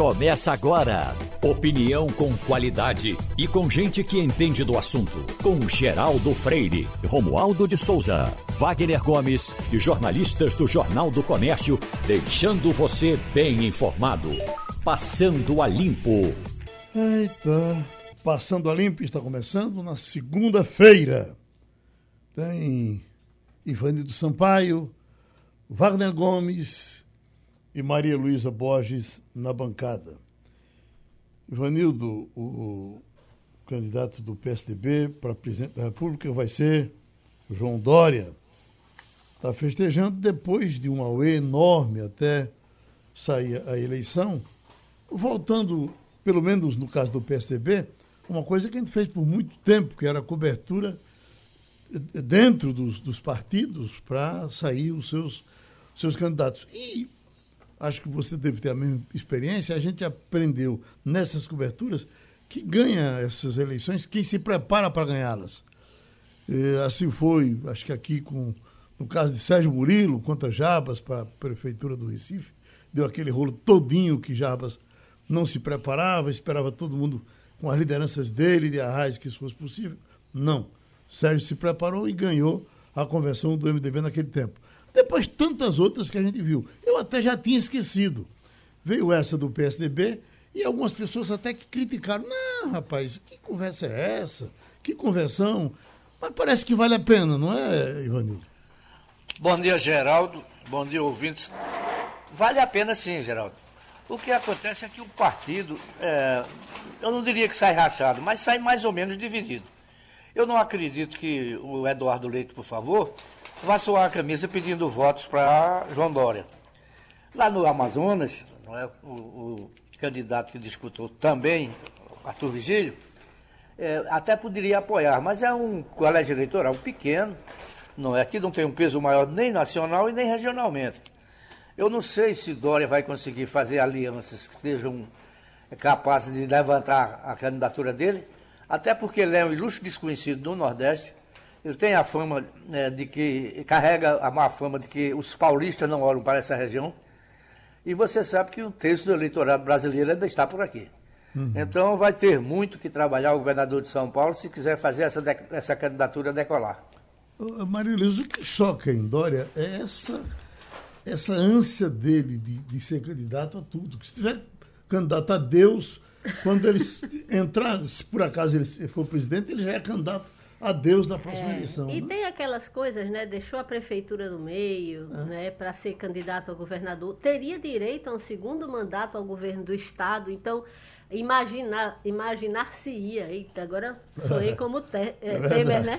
Começa agora. Opinião com qualidade e com gente que entende do assunto. Com Geraldo Freire, Romualdo de Souza, Wagner Gomes e jornalistas do Jornal do Comércio, deixando você bem informado. Passando a Limpo. Eita, Passando a Limpo está começando na segunda-feira. Tem Ivanildo Sampaio, Wagner Gomes e Maria Luísa Borges na bancada. Ivanildo, o candidato do PSDB para presidente da República vai ser João Dória. Está festejando depois de um auê enorme até sair a eleição. Voltando, pelo menos no caso do PSDB, uma coisa que a gente fez por muito tempo, que era a cobertura dentro dos, dos partidos para sair os seus, seus candidatos. E acho que você deve ter a mesma experiência, a gente aprendeu nessas coberturas que ganha essas eleições quem se prepara para ganhá-las. Assim foi, acho que aqui com no caso de Sérgio Murilo contra Jabas para a prefeitura do Recife, deu aquele rolo todinho que Jabas não se preparava, esperava todo mundo com as lideranças dele de Arraiz que isso fosse possível. Não. Sérgio se preparou e ganhou a convenção do MDB naquele tempo. Depois, tantas outras que a gente viu. Eu até já tinha esquecido. Veio essa do PSDB e algumas pessoas até que criticaram. Não, rapaz, que conversa é essa? Que conversão? Mas parece que vale a pena, não é, Ivanildo? Bom dia, Geraldo. Bom dia, ouvintes. Vale a pena sim, Geraldo. O que acontece é que o partido, é, eu não diria que sai rachado, mas sai mais ou menos dividido. Eu não acredito que o Eduardo Leite, por favor, soar a camisa pedindo votos para João Dória. Lá no Amazonas, é, o, o candidato que disputou também, Arthur Vigílio, é, até poderia apoiar, mas é um colégio eleitoral pequeno, não é? Aqui não tem um peso maior nem nacional e nem regionalmente. Eu não sei se Dória vai conseguir fazer alianças que sejam capazes de levantar a candidatura dele, até porque ele é um ilustre desconhecido do Nordeste. Ele tem a fama é, de que, carrega a má fama de que os paulistas não olham para essa região. E você sabe que o terço do eleitorado brasileiro ainda está por aqui. Uhum. Então vai ter muito que trabalhar o governador de São Paulo se quiser fazer essa, essa candidatura decolar. Maria Luiz, o que choca em Dória é essa, essa ânsia dele de, de ser candidato a tudo. Que se tiver candidato a Deus, quando ele entrar, se por acaso ele for presidente, ele já é candidato a Deus na próxima é, eleição. E né? tem aquelas coisas, né? Deixou a prefeitura no meio, é. né? Para ser candidato a governador. Teria direito a um segundo mandato ao governo do estado. Então, imaginar, imaginar-se-ia. Eita, agora sonhei como te, é, é Temer, né?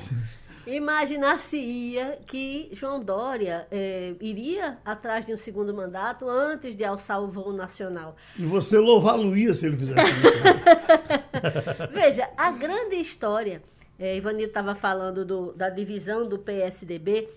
Imaginar-se-ia que João Dória é, iria atrás de um segundo mandato antes de alçar o voo nacional. E você louvá-lo-ia se ele fizesse isso. Veja, a grande história, é, Ivanildo estava falando do, da divisão do PSDB,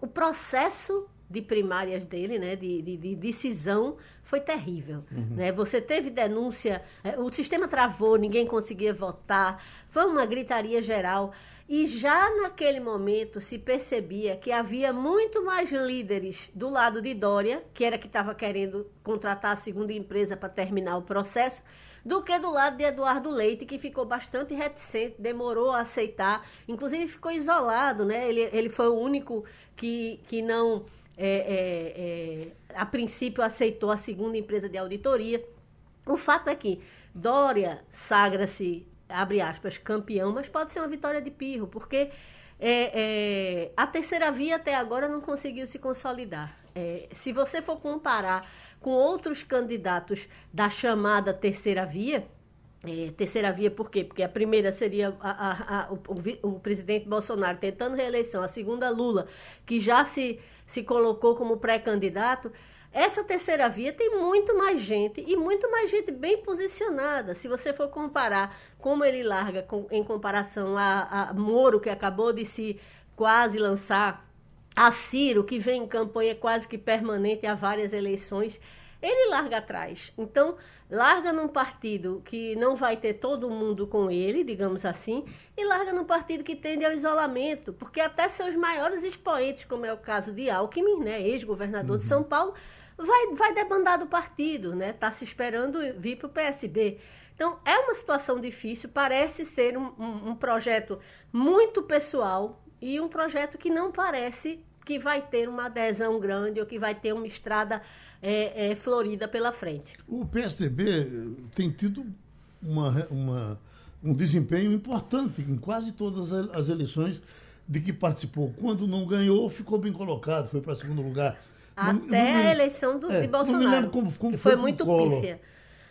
o processo de primárias dele, né, de, de, de decisão, foi terrível. Uhum. Né? Você teve denúncia, é, o sistema travou, ninguém conseguia votar, foi uma gritaria geral. E já naquele momento se percebia que havia muito mais líderes do lado de Dória, que era que estava querendo contratar a segunda empresa para terminar o processo, do que do lado de Eduardo Leite, que ficou bastante reticente, demorou a aceitar, inclusive ficou isolado, né? Ele, ele foi o único que, que não, é, é, é, a princípio, aceitou a segunda empresa de auditoria. O fato é que Dória sagra-se abre aspas, campeão, mas pode ser uma vitória de pirro, porque é, é, a terceira via até agora não conseguiu se consolidar. É, se você for comparar com outros candidatos da chamada terceira via, é, terceira via por quê? Porque a primeira seria a, a, a, o, o, presidente Bolsonaro tentando reeleição, a segunda Lula, que já se, se colocou como pré-candidato. Essa terceira via tem muito mais gente e muito mais gente bem posicionada. Se você for comparar como ele larga com, em comparação a, a Moro, que acabou de se quase lançar, a Ciro, que vem em campanha quase que permanente há várias eleições, ele larga atrás. Então, larga num partido que não vai ter todo mundo com ele, digamos assim, e larga num partido que tende ao isolamento, porque até seus maiores expoentes, como é o caso de Alckmin, né, ex-governador uhum. de São Paulo, vai, vai debandar do partido, né? Está se esperando vir para o PSB. Então, é uma situação difícil, parece ser um, um, um projeto muito pessoal e um projeto que não parece que vai ter uma adesão grande ou que vai ter uma estrada é, é, florida pela frente. O PSDB tem tido uma, uma, um desempenho importante em quase todas as eleições de que participou. Quando não ganhou, ficou bem colocado, foi para segundo lugar. Até não, não a eleição do, é, de Bolsonaro, como, como que foi, foi muito pífia.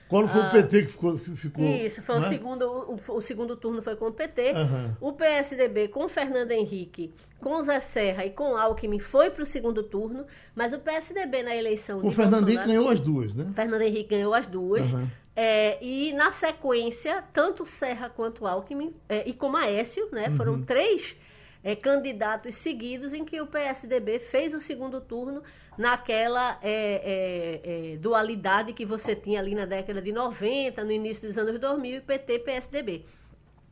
Quando foi ah, o PT que ficou. ficou isso, foi o, é? segundo, o, o, segundo turno foi com o PT. Uhum. O PSDB com o Fernando Henrique, com o Zé Serra e com o Alckmin foi para o segundo turno, mas o PSDB na eleição. O Fernando Henrique ganhou as duas, né? O Fernando Henrique ganhou as duas. Uhum. É, e na sequência, tanto Serra quanto Alckmin, é, e como Aécio, né? Uhum. Foram três é, candidatos seguidos em que o PSDB fez o segundo turno naquela é, é, é, dualidade que você tinha ali na década de 90, no início dos anos 2000, PT-PSDB.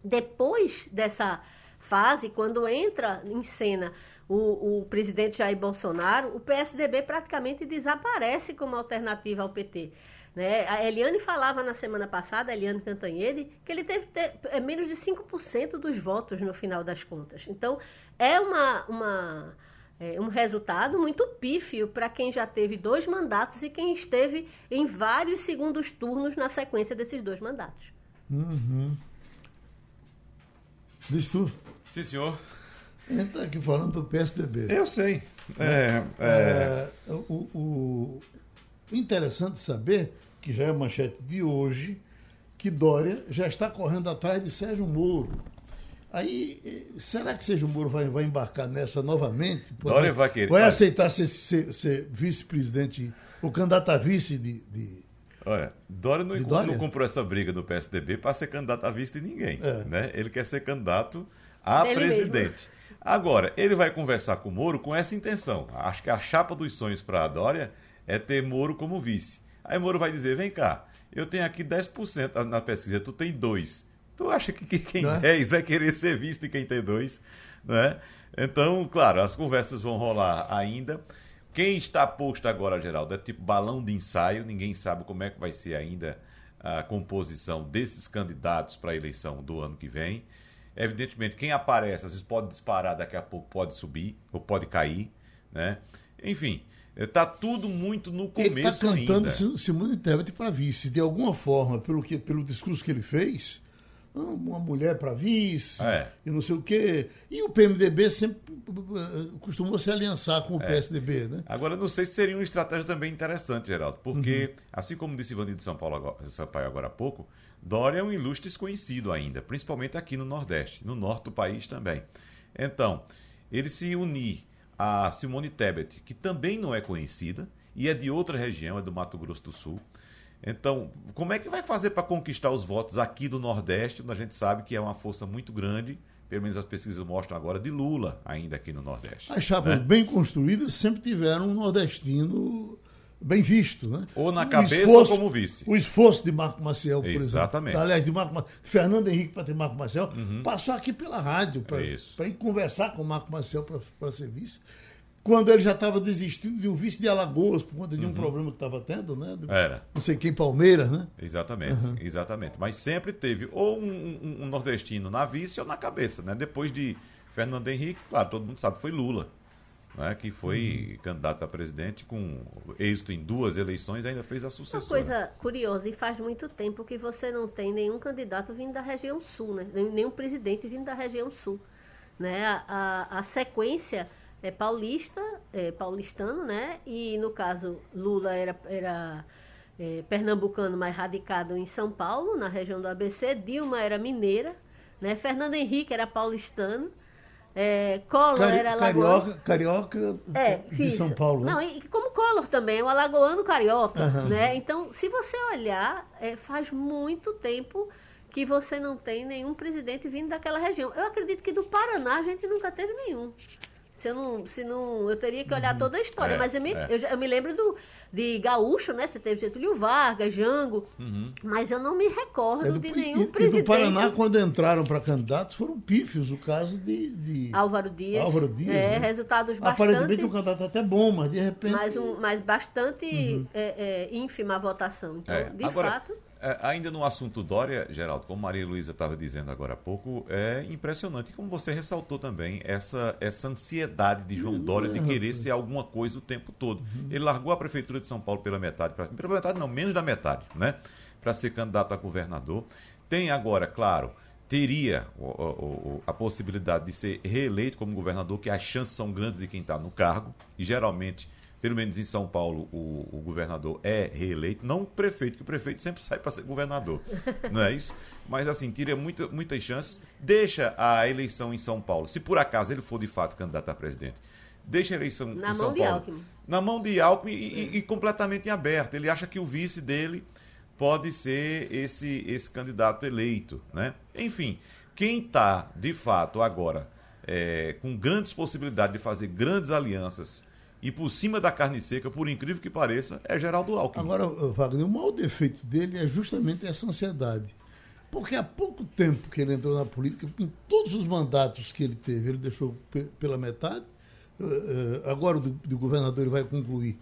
Depois dessa fase, quando entra em cena o, o, presidente Jair Bolsonaro, o PSDB praticamente desaparece como alternativa ao PT. Né? A Eliane falava na semana passada, a Eliane Cantanhede, que ele teve ter, é, menos de 5% dos votos no final das contas. Então, é, uma, uma, é um resultado muito pífio para quem já teve dois mandatos e quem esteve em vários segundos turnos na sequência desses dois mandatos. Uhum. Diz tu. Sim, senhor. Ele está aqui falando do PSDB. Eu sei. É, é... é o, o interessante saber que já é a manchete de hoje, que Dória já está correndo atrás de Sérgio Moro. Aí, eh, será que Sérgio Moro vai, vai embarcar nessa novamente? Dória vai querer. Vai aceitar ser, ser, ser vice-presidente, o candidato a vice de. de Olha, Dória não, Dória não, comprou essa briga do PSDB para ser candidato a vice de ninguém. É. Né? Ele quer ser candidato a ele presidente. Mesmo. Agora, ele vai conversar com o Moro com essa intenção. Acho que a chapa dos sonhos para a Dória é ter Moro como vice. Aí Moro vai dizer: vem cá, eu tenho aqui 10% na pesquisa, tu tem 2%. Tu acha que quem tem 10 é? vai querer ser visto de quem tem 2%? Né? Então, claro, as conversas vão rolar ainda. Quem está posto agora, Geraldo, é tipo balão de ensaio, ninguém sabe como é que vai ser ainda a composição desses candidatos para a eleição do ano que vem. Evidentemente, quem aparece, às vezes pode disparar, daqui a pouco pode subir ou pode cair, né? Enfim, Está tudo muito no começo ele está cantando ainda. Simone Tebet para vice. De alguma forma, pelo, que, pelo discurso que ele fez, uma mulher para vice é. e não sei o quê. E o PMDB sempre eh, costumou se aliançar com o é. PSDB, né? Agora, não sei se seria uma estratégia também interessante, Geraldo, porque, uhum. assim como disse Ivanildo São Paulo agora, Sampaio agora há pouco, Dória é um ilustre desconhecido ainda, principalmente aqui no Nordeste, no norte do país também. Então, ele se unir a Simone Tebet, que também não é conhecida e é de outra região, é do Mato Grosso do Sul. Então, como é que vai fazer para conquistar os votos aqui do Nordeste, onde a gente sabe que é uma força muito grande, pelo menos as pesquisas mostram agora, de Lula ainda aqui no Nordeste? As chapas né? bem construídas sempre tiveram um nordestino bem visto, né? Ou na cabeça esforço, ou como vice. O esforço de Marco Maciel, por Exatamente. exemplo. Aliás, de, Marco, de Fernando Henrique para ter Marco Maciel, uhum. passou aqui pela rádio para ir conversar com Marco Maciel para ser vice. Quando ele já estava desistindo de um vice de Alagoas, por conta de um uhum. problema que estava tendo, né? De, Era. Não sei quem, Palmeiras, né? Exatamente, uhum. exatamente. Mas sempre teve ou um, um, um nordestino na vice ou na cabeça, né? Depois de Fernando Henrique, claro, todo mundo sabe, foi Lula né, que foi uhum. candidato a presidente com êxito em duas eleições, ainda fez a sucessora. Uma coisa curiosa, e faz muito tempo que você não tem nenhum candidato vindo da região sul, né? nenhum presidente vindo da região sul. Né? A, a, a sequência é paulista, é paulistano, né? e no caso Lula era, era é, pernambucano, mas radicado em São Paulo, na região do ABC, Dilma era mineira, né? Fernando Henrique era paulistano, é, Collor Cari era alagoano. Carioca, carioca é, de São Paulo. Né? Não, e como Collor também, é um alagoano carioca. Uhum. Né? Então, se você olhar, é, faz muito tempo que você não tem nenhum presidente vindo daquela região. Eu acredito que do Paraná a gente nunca teve nenhum. Se eu não, se não, eu teria que olhar uhum. toda a história, é, mas eu me, é. eu, eu, me lembro do, de Gaúcho, né? Você teve Getúlio Vargas, Jango, uhum. mas eu não me recordo é do, de nenhum e, presidente. E do Paraná, quando entraram para candidatos, foram pífios, o caso de, de... Álvaro Dias. Álvaro Dias. É, né? resultados bastante... Aparentemente um candidato até bom, mas de repente... Mas, um, mas bastante uhum. é, é, ínfima a votação. Então, é, de Agora, fato... É, ainda no assunto Dória, Geraldo, como Maria Luísa estava dizendo agora há pouco, é impressionante. Como você ressaltou também, essa, essa ansiedade de João Dória de querer ser alguma coisa o tempo todo. Ele largou a Prefeitura de São Paulo pela metade, pra, pela metade não, menos da metade, né? Para ser candidato a governador. Tem agora, claro, teria o, o, a possibilidade de ser reeleito como governador, que as chances são grandes de quem está no cargo, e geralmente pelo menos em São Paulo, o, o, governador é reeleito, não o prefeito, que o prefeito sempre sai para ser governador, não é isso? Mas assim, tira muita, muitas chances, deixa a eleição em São Paulo, se por acaso ele for de fato candidato a presidente, deixa a eleição na em São Paulo Alckmin. na mão de Alckmin e, e, e completamente em aberto. Ele acha que o vice dele pode ser esse, esse candidato eleito, né? Enfim, quem está de fato agora é, com grandes possibilidades de fazer grandes alianças e por cima da carne seca, por incrível que pareça, é Geraldo Alckmin. Agora, Wagner, o maior defeito dele é justamente essa ansiedade. Porque há pouco tempo que ele entrou na política, em todos os mandatos que ele teve, ele deixou pela metade. Eh, eh, agora, do, do governador, ele vai concluir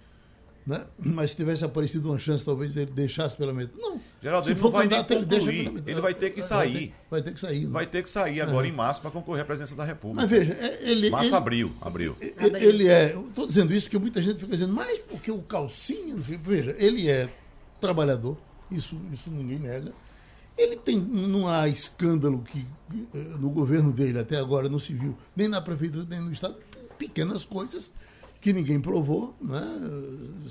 né? Mas se tivesse aparecido uma chance, talvez ele deixasse pela metade. Não. Geraldo, ele não vai nem concluir. Ele, deixa ele vai ter que sair. Vai ter, vai ter que sair. Né? Vai ter que sair agora é. em março para concorrer à presidência da República. Mas veja, é, ele. Março, ele, abril, abril. Ele é. Estou dizendo isso porque muita gente fica dizendo, mas porque o calcinha. Veja, ele é trabalhador, isso, isso ninguém nega. Ele tem, não há escândalo que eh, no governo dele até agora não se viu, nem na prefeitura, nem no Estado, pequenas coisas que ninguém provou, né?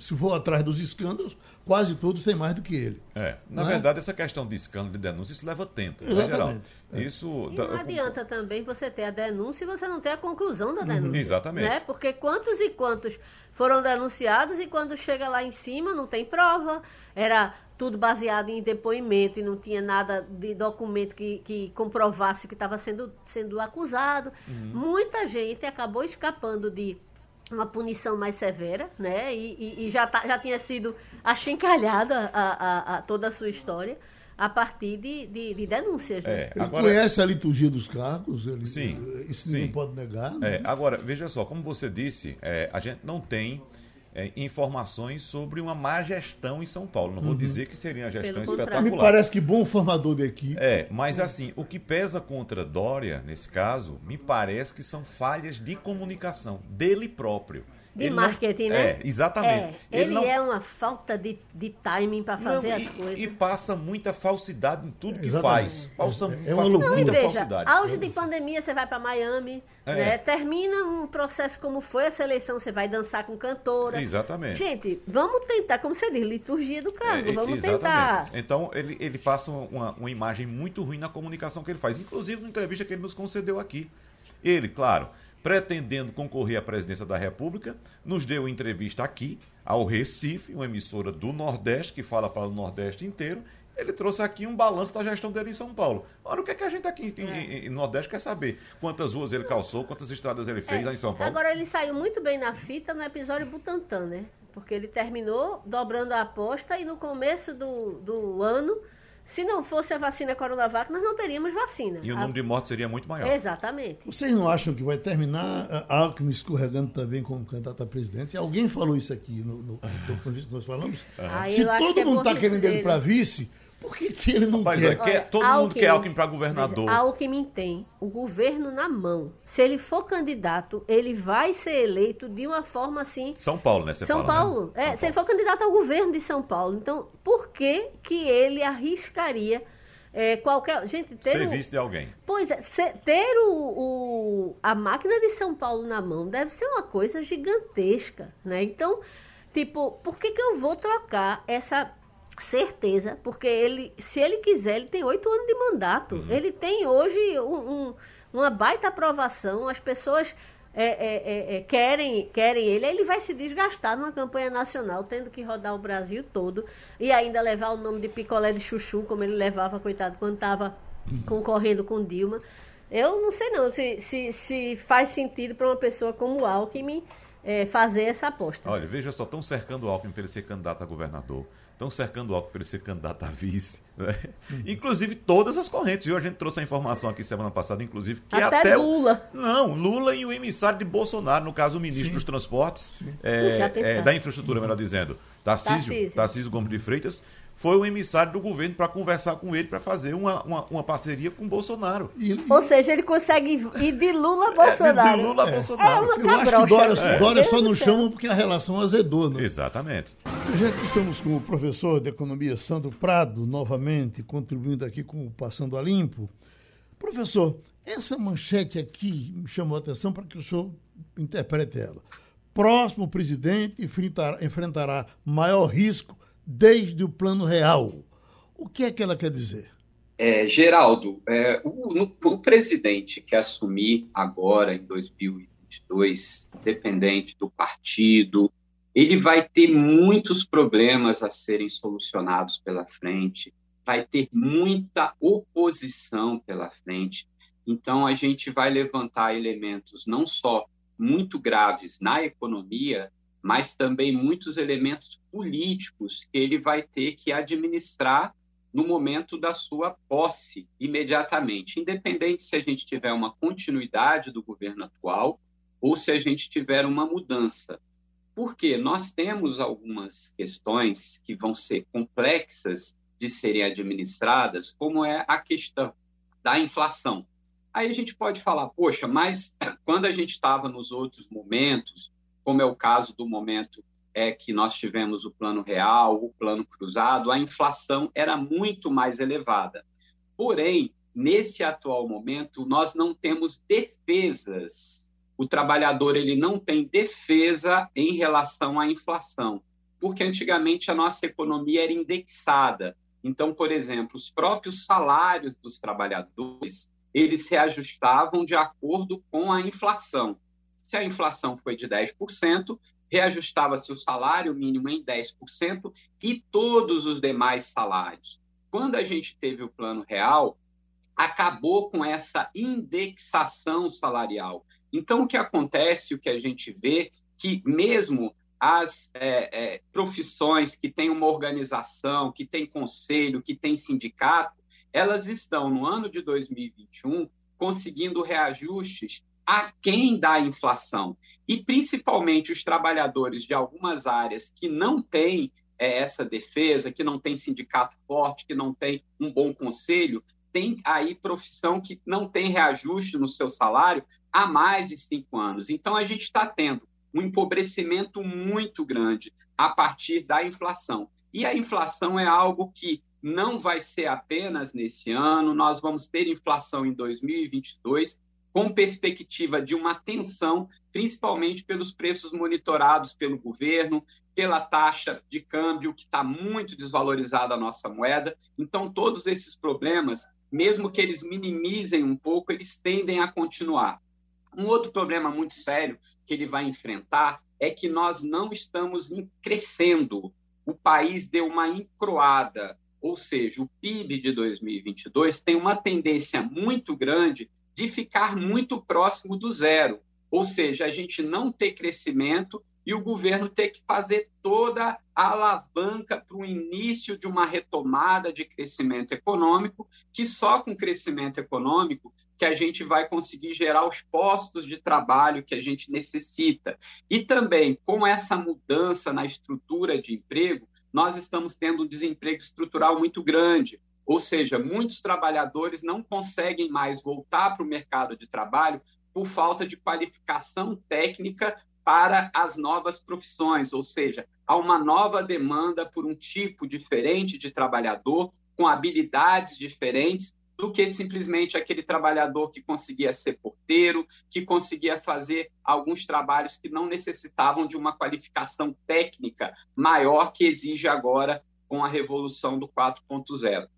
se for atrás dos escândalos, quase todos têm mais do que ele. É, na né? verdade, essa questão de escândalo de denúncia, isso leva tempo, né, Exatamente. né, é. Isso, e não adianta também você ter a denúncia e você não ter a conclusão da uhum. denúncia. Exatamente. Né? Porque quantos e quantos foram denunciados e quando chega lá em cima não tem prova, era tudo baseado em depoimento e não tinha nada de documento que, que comprovasse que estava sendo, sendo acusado. Uhum. Muita gente acabou escapando de uma punição mais severa, né? E, e, e já, tá, já tinha sido achincalhada a, a, a, toda a sua história a partir de, de, de denúncias. Né? É, ele agora, conhece a liturgia dos cargos, ele, sim, isso sim. ninguém pode negar. Né? É, agora, veja só, como você disse, é, a gente não tem é, informações sobre uma má gestão em São Paulo. Não vou uhum. dizer que seria uma gestão Pelo espetacular. Me parece que bom formador de equipe. É, mas assim, o que pesa contra Dória, nesse caso, me parece que são falhas de comunicação dele próprio. De ele marketing, não, né? É, exatamente. É, ele, ele não, é uma falta de, de timing para fazer não, as e, coisas. E passa muita falsidade em tudo que faz. Passa, é, é uma. Não, e veja, falsidade. auge de pandemia, você vai para Miami, é. né? termina um processo como foi essa eleição, você vai dançar com cantora. Exatamente. Gente, vamos tentar, como você diz, liturgia do cargo, é, vamos exatamente. tentar. Então, ele, ele passa uma, uma imagem muito ruim na comunicação que ele faz, inclusive na entrevista que ele nos concedeu aqui. Ele, claro pretendendo concorrer à presidência da República, nos deu entrevista aqui, ao Recife, uma emissora do Nordeste, que fala para o Nordeste inteiro. Ele trouxe aqui um balanço da gestão dele em São Paulo. Ora, o que é que a gente aqui em, é. em, Nordeste quer saber? Quantas ruas ele calçou, quantas estradas ele fez é. lá em São Paulo? Agora, ele saiu muito bem na fita no episódio Butantan, né? Porque ele terminou dobrando a aposta e no começo do, do ano se não fosse a vacina Coronavac, nós não teríamos vacina. E o número a... de mortes seria muito maior. Exatamente. Vocês não acham que vai terminar a Alckmin escorregando também como candidato a presidente? Alguém falou isso aqui no, no, no, no que nós falamos? Ah, Se todo é mundo está querendo ele para vice, por que, que ele não Mas quer? É, quer todo Alckmin, mundo quer Alckmin para governador. Alckmin tem o governo na mão. Se ele for candidato, ele vai ser eleito de uma forma assim. São Paulo, né? Você São fala, Paulo. Né? É, São se ele for candidato ao governo de São Paulo. Então, por que, que ele arriscaria é, qualquer. Gente, ter. Serviço o, de alguém. Pois é, ter o, o, a máquina de São Paulo na mão deve ser uma coisa gigantesca, né? Então, tipo, por que, que eu vou trocar essa certeza, porque ele, se ele quiser, ele tem oito anos de mandato. Uhum. Ele tem hoje um, um, uma baita aprovação, as pessoas é, é, é, é, querem, querem ele, ele vai se desgastar numa campanha nacional, tendo que rodar o Brasil todo e ainda levar o nome de picolé de chuchu, como ele levava, coitado, quando estava concorrendo com Dilma. Eu não sei não se, se, se faz sentido para uma pessoa como o Alckmin é, fazer essa aposta. Olha, veja só, estão cercando o Alckmin para ele ser candidato a governador estão cercando o Alckmin para ele ser candidato a vice. Né? Uhum. Inclusive todas as correntes. Viu? A gente trouxe a informação aqui semana passada, inclusive, que até, até Lula. O... Não, Lula e o emissário de Bolsonaro, no caso o ministro Sim. dos Transportes, é, é, da infraestrutura, melhor dizendo, Tarcísio, Tarcísio. Tarcísio Gomes de Freitas, foi o emissário do governo para conversar com ele, para fazer uma, uma, uma, parceria com o Bolsonaro. E, Ou seja, ele consegue ir de Lula a Bolsonaro. É, de Lula a Bolsonaro. É uma Eu acho que Dória, é. Dória só não chama porque a relação azedou, né? Exatamente. Gente, estamos com o professor de economia Sandro Prado, novamente, contribuindo aqui com o Passando a Limpo. Professor, essa manchete aqui me chamou a atenção para que o senhor interprete ela. Próximo presidente enfrentará, enfrentará maior risco desde o plano real. O que é que ela quer dizer? É, Geraldo, é, o, no, o, presidente que assumir agora, em 2022, independente do partido, ele vai ter muitos problemas a serem solucionados pela frente, vai ter muita oposição pela frente. Então, a gente vai levantar elementos não só muito graves na economia, mas também muitos elementos políticos que ele vai ter que administrar no momento da sua posse, imediatamente, independente se a gente tiver uma continuidade do governo atual ou se a gente tiver uma mudança. Porque nós temos algumas questões que vão ser complexas de serem administradas, como é a questão da inflação. Aí a gente pode falar, poxa, mas quando a gente estava nos outros momentos, como é o caso do momento é que nós tivemos o plano real, o plano cruzado, a inflação era muito mais elevada. Porém, nesse atual momento, nós não temos defesas. O trabalhador ele não tem defesa em relação à inflação, porque antigamente a nossa economia era indexada. Então, por exemplo, os próprios salários dos trabalhadores, eles se ajustavam de acordo com a inflação. Se a inflação foi de 10%, reajustava-se o salário mínimo em 10% e todos os demais salários. Quando a gente teve o plano real, acabou com essa indexação salarial. Então, o que acontece, o que a gente vê, que mesmo as é, é, profissões que têm uma organização, que têm conselho, que têm sindicato, elas estão, no ano de 2021, conseguindo reajustes aquém da inflação. E, principalmente, os trabalhadores de algumas áreas que não têm é, essa defesa, que não tem sindicato forte, que não tem um bom conselho, tem aí profissão que não tem reajuste no seu salário há mais de cinco anos. Então, a gente está tendo um empobrecimento muito grande a partir da inflação. E a inflação é algo que não vai ser apenas nesse ano, nós vamos ter inflação em 2022 com perspectiva de uma tensão, principalmente pelos preços monitorados pelo governo, pela taxa de câmbio, que está muito desvalorizada a nossa moeda. Então, todos esses problemas, mesmo que eles minimizem um pouco, eles tendem a continuar. Um outro problema muito sério que ele vai enfrentar é que nós não estamos crescendo. O país deu uma encroada, ou seja, o PIB de 2022 tem uma tendência muito grande de ficar muito próximo do zero, ou seja, a gente não ter crescimento e o governo ter que fazer toda a alavanca para o início de uma retomada de crescimento econômico, que só com crescimento econômico que a gente vai conseguir gerar os postos de trabalho que a gente necessita. E também com essa mudança na estrutura de emprego, nós estamos tendo um desemprego estrutural muito grande. Ou seja, muitos trabalhadores não conseguem mais voltar para o mercado de trabalho por falta de qualificação técnica para as novas profissões, ou seja, há uma nova demanda por um tipo diferente de trabalhador, com habilidades diferentes, do que simplesmente aquele trabalhador que conseguia ser porteiro, que conseguia fazer alguns trabalhos que não necessitavam de uma qualificação técnica maior que exige agora com a revolução do 4.0.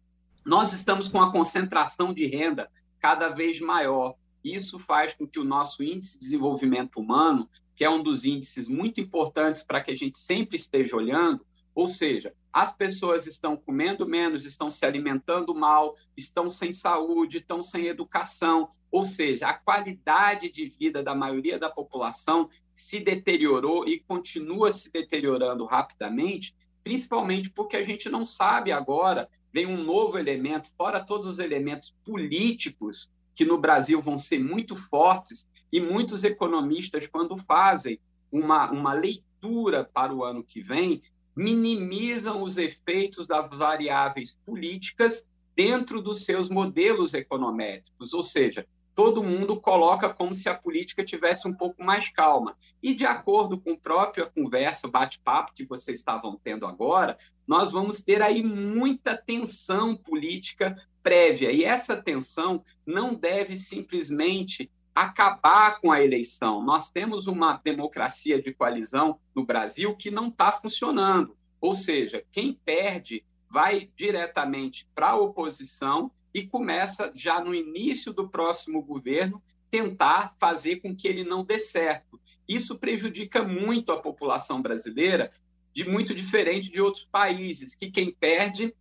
Nós estamos com a concentração de renda cada vez maior. Isso faz com que o nosso índice de desenvolvimento humano, que é um dos índices muito importantes para que a gente sempre esteja olhando, Ou seja, as pessoas estão comendo menos, estão se alimentando mal, estão sem saúde, estão sem educação. Ou seja, a qualidade de vida da maioria da população se deteriorou e continua se deteriorando rapidamente, principalmente porque a gente não sabe agora, vem um novo elemento, fora todos os elementos políticos que no Brasil vão ser muito fortes, e muitos economistas, quando fazem uma, uma leitura para o ano que vem, minimizam os efeitos das variáveis políticas dentro dos seus modelos econométricos, ou seja, todo mundo coloca como se a política tivesse um pouco mais calma. E de acordo com a própria conversa, bate-papo que vocês estavam tendo agora, nós vamos ter aí muita tensão política prévia. E essa tensão não deve simplesmente acabar com a eleição. Nós temos uma democracia de coalizão no Brasil que não está funcionando. Ou seja, quem perde vai diretamente para a oposição e começa, já no início do próximo governo, tentar fazer com que ele não dê certo. Isso prejudica muito a população brasileira, de muito diferente de outros países, que quem perde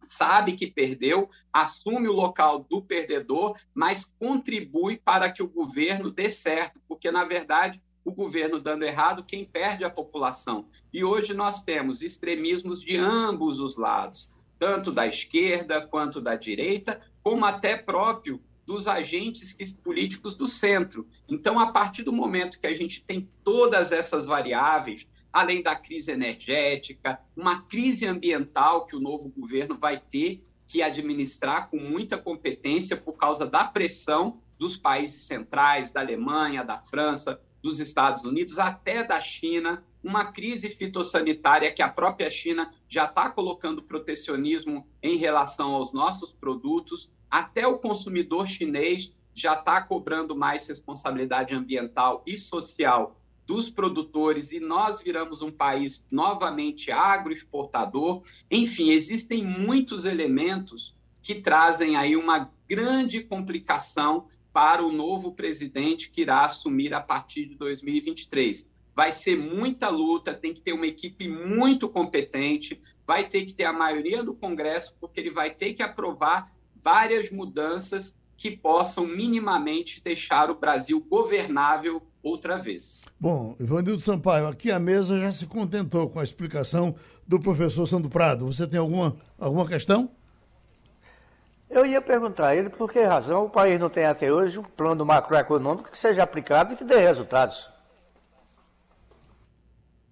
sabe que perdeu, assume o local do perdedor, mas contribui para que o governo dê certo, porque, na verdade, o governo dando errado, quem perde é a população. E hoje nós temos extremismos de ambos os lados, tanto da esquerda quanto da direita, como até próprio dos agentes políticos do centro. Então, a partir do momento que a gente tem todas essas variáveis, além da crise energética, uma crise ambiental que o novo governo vai ter que administrar com muita competência por causa da pressão dos países centrais, da Alemanha, da França, dos Estados Unidos, até da China, uma crise fitossanitária que a própria China já está colocando protecionismo em relação aos nossos produtos, até o consumidor chinês já está cobrando mais responsabilidade ambiental e social dos produtores e nós viramos um país novamente agroexportador. Enfim, existem muitos elementos que trazem aí uma grande complicação para o novo presidente que irá assumir a partir de 2023. Vai ser muita luta, tem que ter uma equipe muito competente, vai ter que ter a maioria do Congresso, porque ele vai ter que aprovar várias mudanças que possam minimamente deixar o Brasil governável outra vez. Bom, Ivanildo Sampaio, aqui a mesa já se contentou com a explicação do professor Sandro Prado. Você tem alguma, alguma questão? Eu ia perguntar a ele por que razão o país não tem até hoje um plano macroeconômico que seja aplicado e que dê resultados.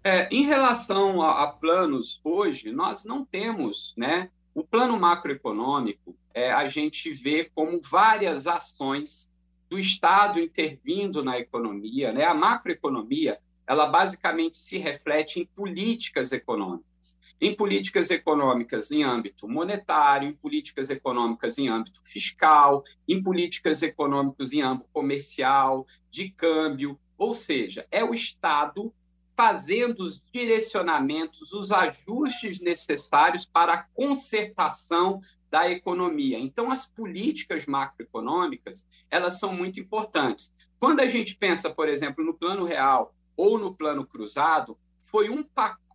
É, em relação a, a, planos hoje, nós não temos, né? O plano macroeconômico, é, a gente vê como várias ações do Estado intervindo na economia. Né? A macroeconomia, ela basicamente se reflete em políticas econômicas. Em políticas econômicas em âmbito monetário, em políticas econômicas em âmbito fiscal, em políticas econômicas em âmbito comercial, de câmbio, ou seja, é o Estado fazendo os direcionamentos, os ajustes necessários para a consertação da economia. Então, as políticas macroeconômicas, elas são muito importantes. Quando a gente pensa, por exemplo, no plano real ou no plano cruzado, foi um pacote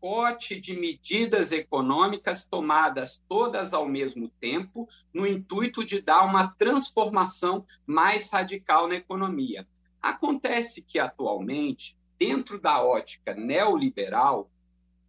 de medidas econômicas tomadas todas ao mesmo tempo, no intuito de dar uma transformação mais radical na economia. Acontece que, atualmente, dentro da ótica neoliberal,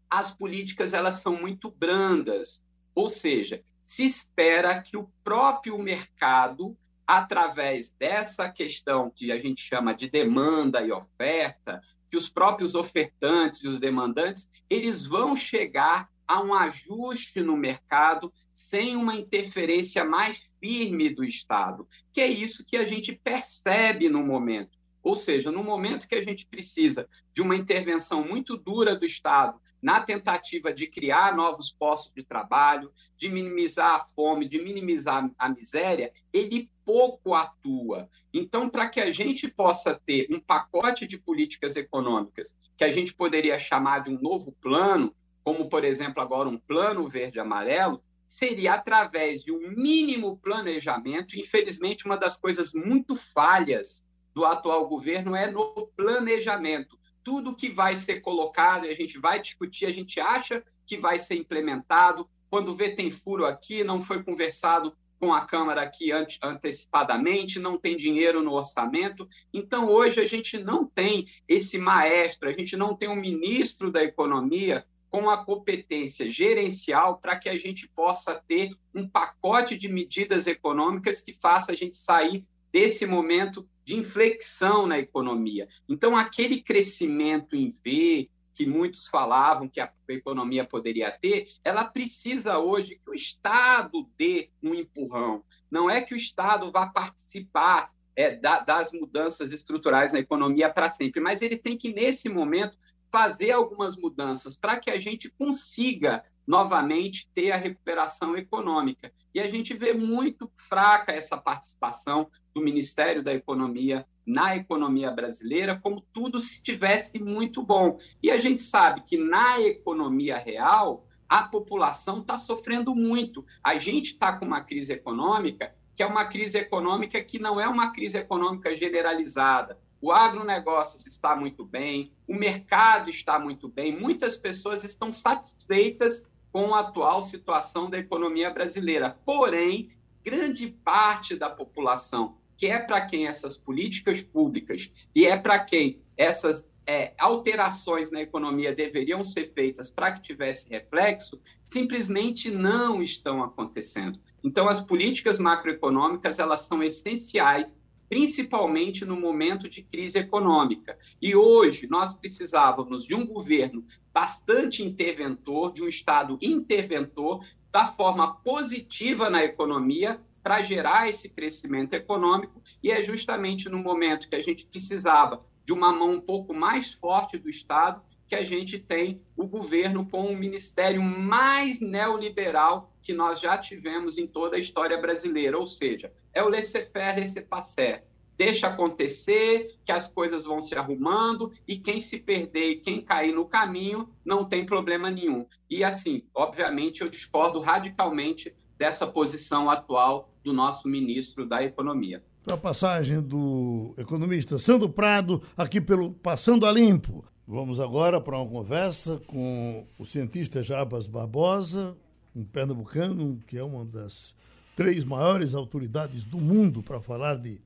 as políticas elas são muito brandas, ou seja, se espera que o próprio mercado, através dessa questão que a gente chama de demanda e oferta, que os próprios ofertantes e os demandantes, eles vão chegar a um ajuste no mercado sem uma interferência mais firme do Estado, que é isso que a gente percebe no momento. Ou seja, no momento que a gente precisa de uma intervenção muito dura do Estado na tentativa de criar novos postos de trabalho, de minimizar a fome, de minimizar a miséria, ele pouco atua. Então, para que a gente possa ter um pacote de políticas econômicas que a gente poderia chamar de um novo plano, como, por exemplo, agora um plano verde-amarelo, seria através de um mínimo planejamento. Infelizmente, uma das coisas muito falhas do atual governo é no planejamento. tudo que vai ser colocado a gente vai discutir, a gente acha que vai ser implementado. Quando vê tem furo aqui, não foi conversado com a Câmara aqui antecipadamente, não tem dinheiro no orçamento. Então, hoje, a gente não tem esse maestro, a gente não tem um ministro da Economia com a competência gerencial para que a gente possa ter um pacote de medidas econômicas que faça a gente sair desse momento de inflexão na economia. Então, aquele crescimento em V, que muitos falavam que a economia poderia ter, ela precisa hoje que o Estado dê um empurrão. Não é que o Estado vá participar é, da, das mudanças estruturais na economia para sempre, mas ele tem que, nesse momento, fazer algumas mudanças para que a gente consiga novamente ter a recuperação econômica. E a gente vê muito fraca essa participação do Ministério da Economia na economia brasileira, como tudo estivesse muito bom. E a gente sabe que na economia real, a população está sofrendo muito. A gente está com uma crise econômica que é uma crise econômica que não é uma crise econômica generalizada. O agronegócio está muito bem, o mercado está muito bem, muitas pessoas estão satisfeitas com a atual situação da economia brasileira. Porém, grande parte da população que é para quem essas políticas públicas e é para quem essas é, alterações na economia deveriam ser feitas para que tivesse reflexo, simplesmente não estão acontecendo. Então, as políticas macroeconômicas elas são essenciais, principalmente no momento de crise econômica. E hoje nós precisávamos de um governo bastante interventor, de um Estado interventor, da forma positiva na economia, para gerar esse crescimento econômico, e é justamente no momento que a gente precisava de uma mão um pouco mais forte do Estado que a gente tem o governo com um ministério mais neoliberal que nós já tivemos em toda a história brasileira, ou seja, é o laissez-faire, laissez-passer. Deixa acontecer, que as coisas vão se arrumando e quem se perder e quem cair no caminho não tem problema nenhum. E assim, obviamente, eu discordo radicalmente dessa posição atual do nosso ministro da Economia. A passagem do economista Sandro Prado, aqui pelo Passando a Limpo. Vamos agora para uma conversa com o cientista Jabas Barbosa, um pernambucano, que é uma das três maiores autoridades do mundo para falar de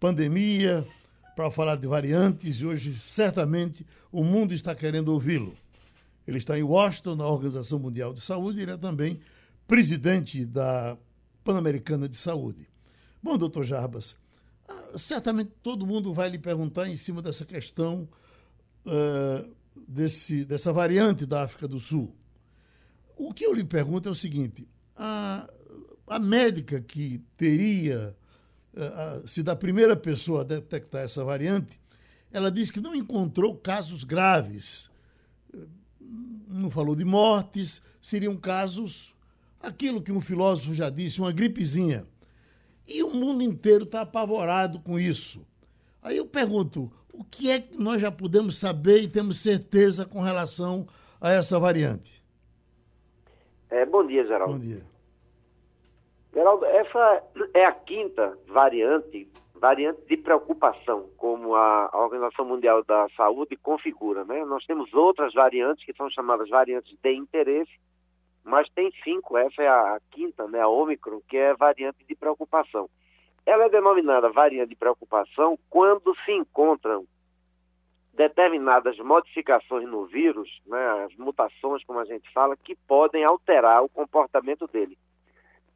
pandemia, para falar de variantes, e hoje certamente o mundo está querendo ouvi-lo. Ele está em Washington, na Organização Mundial de Saúde, e ele é também presidente da Pan-Americana de Saúde. Bom, doutor Jarbas, ah, certamente todo mundo vai lhe perguntar em cima dessa questão uh, desse, dessa variante da África do Sul. O que eu lhe pergunto é o seguinte: a, a médica que teria uh, sido a primeira pessoa a detectar essa variante, ela disse que não encontrou casos graves. Não falou de mortes, seriam casos aquilo que um filósofo já disse, uma gripezinha. E o mundo inteiro está apavorado com isso. Aí eu pergunto, o que é que nós já podemos saber e temos certeza com relação a essa variante? É, bom dia, Geraldo. Bom dia. Geraldo, essa é a quinta variante, variante de preocupação, como a, Organização Mundial da Saúde configura. Né? Nós temos outras variantes que são chamadas variantes de interesse, mas tem cinco, essa é a quinta, né, a Ômicron, que é variante de preocupação. Ela é denominada variante de preocupação quando se encontram determinadas modificações no vírus, né, as mutações, como a gente fala, que podem alterar o comportamento dele.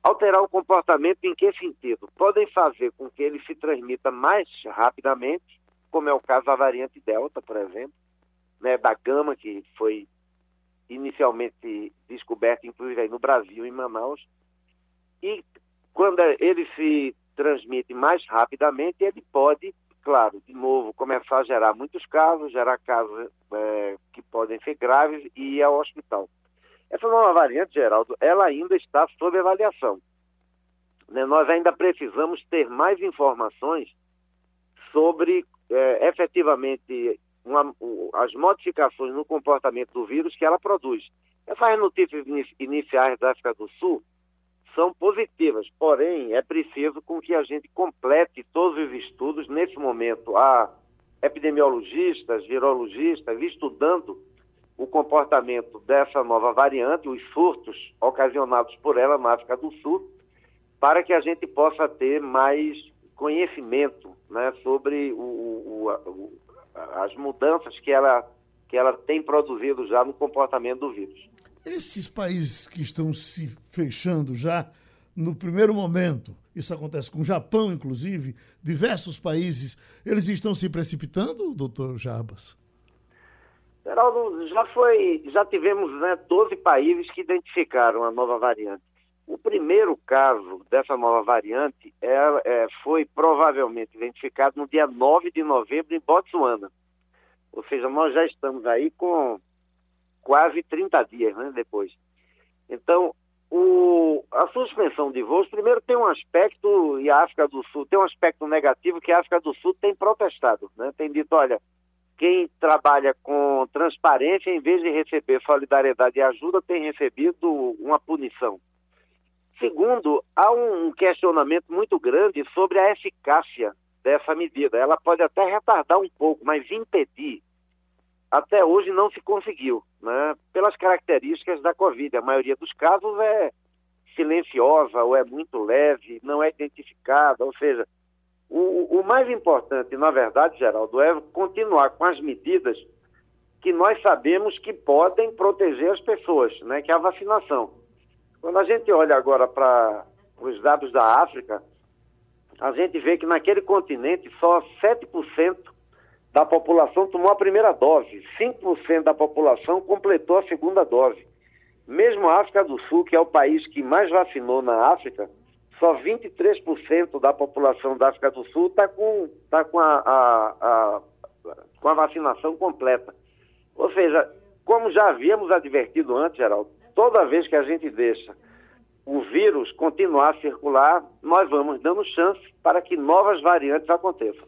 Alterar o comportamento em que sentido? Podem fazer com que ele se transmita mais rapidamente, como é o caso da variante Delta, por exemplo, né, da Gama, que foi inicialmente descoberto, inclusive aí no Brasil, em Manaus. E quando ele se transmite mais rapidamente, ele pode, claro, de novo, começar a gerar muitos casos, gerar casos é, que podem ser graves e ir ao hospital. Essa nova variante, Geraldo, ela ainda está sob avaliação. Né? Nós ainda precisamos ter mais informações sobre é, efetivamente uma, as modificações no comportamento do vírus que ela produz. Essas notícias iniciais da África do Sul são positivas, porém é preciso com que a gente complete todos os estudos. Nesse momento, a epidemiologistas, virologistas, estudando o comportamento dessa nova variante, os surtos ocasionados por ela na África do Sul, para que a gente possa ter mais conhecimento né, sobre o, o, o, as mudanças que ela, que ela tem produzido já no comportamento do vírus. Esses países que estão se fechando já no primeiro momento, isso acontece com o Japão, inclusive, diversos países, eles estão se precipitando, doutor Jarbas? Geraldo, já foi, já tivemos né, 12 países que identificaram a nova variante. O primeiro caso dessa nova variante é, é, foi provavelmente identificado no dia 9 de novembro em Botsuana. Ou seja, nós já estamos aí com quase 30 dias né, depois. Então, o, a suspensão de voos, primeiro tem um aspecto, e a África do Sul tem um aspecto negativo que a África do Sul tem protestado, né? tem dito, olha, quem trabalha com transparência, em vez de receber solidariedade e ajuda, tem recebido uma punição. Segundo, há um questionamento muito grande sobre a eficácia dessa medida. Ela pode até retardar um pouco, mas impedir até hoje não se conseguiu, né? pelas características da Covid. A maioria dos casos é silenciosa ou é muito leve, não é identificada, ou seja, o, o mais importante, na verdade, Geraldo, é continuar com as medidas que nós sabemos que podem proteger as pessoas, né? que é a vacinação. Quando a gente olha agora para os dados da África, a gente vê que naquele continente só 7% da população tomou a primeira dose, 5% da população completou a segunda dose. Mesmo a África do Sul, que é o país que mais vacinou na África, só 23% da população da África do Sul está com, tá com, a, a, a, com a vacinação completa. Ou seja, como já havíamos advertido antes, Geraldo, toda vez que a gente deixa o vírus continuar a circular, nós vamos dando chance para que novas variantes aconteçam.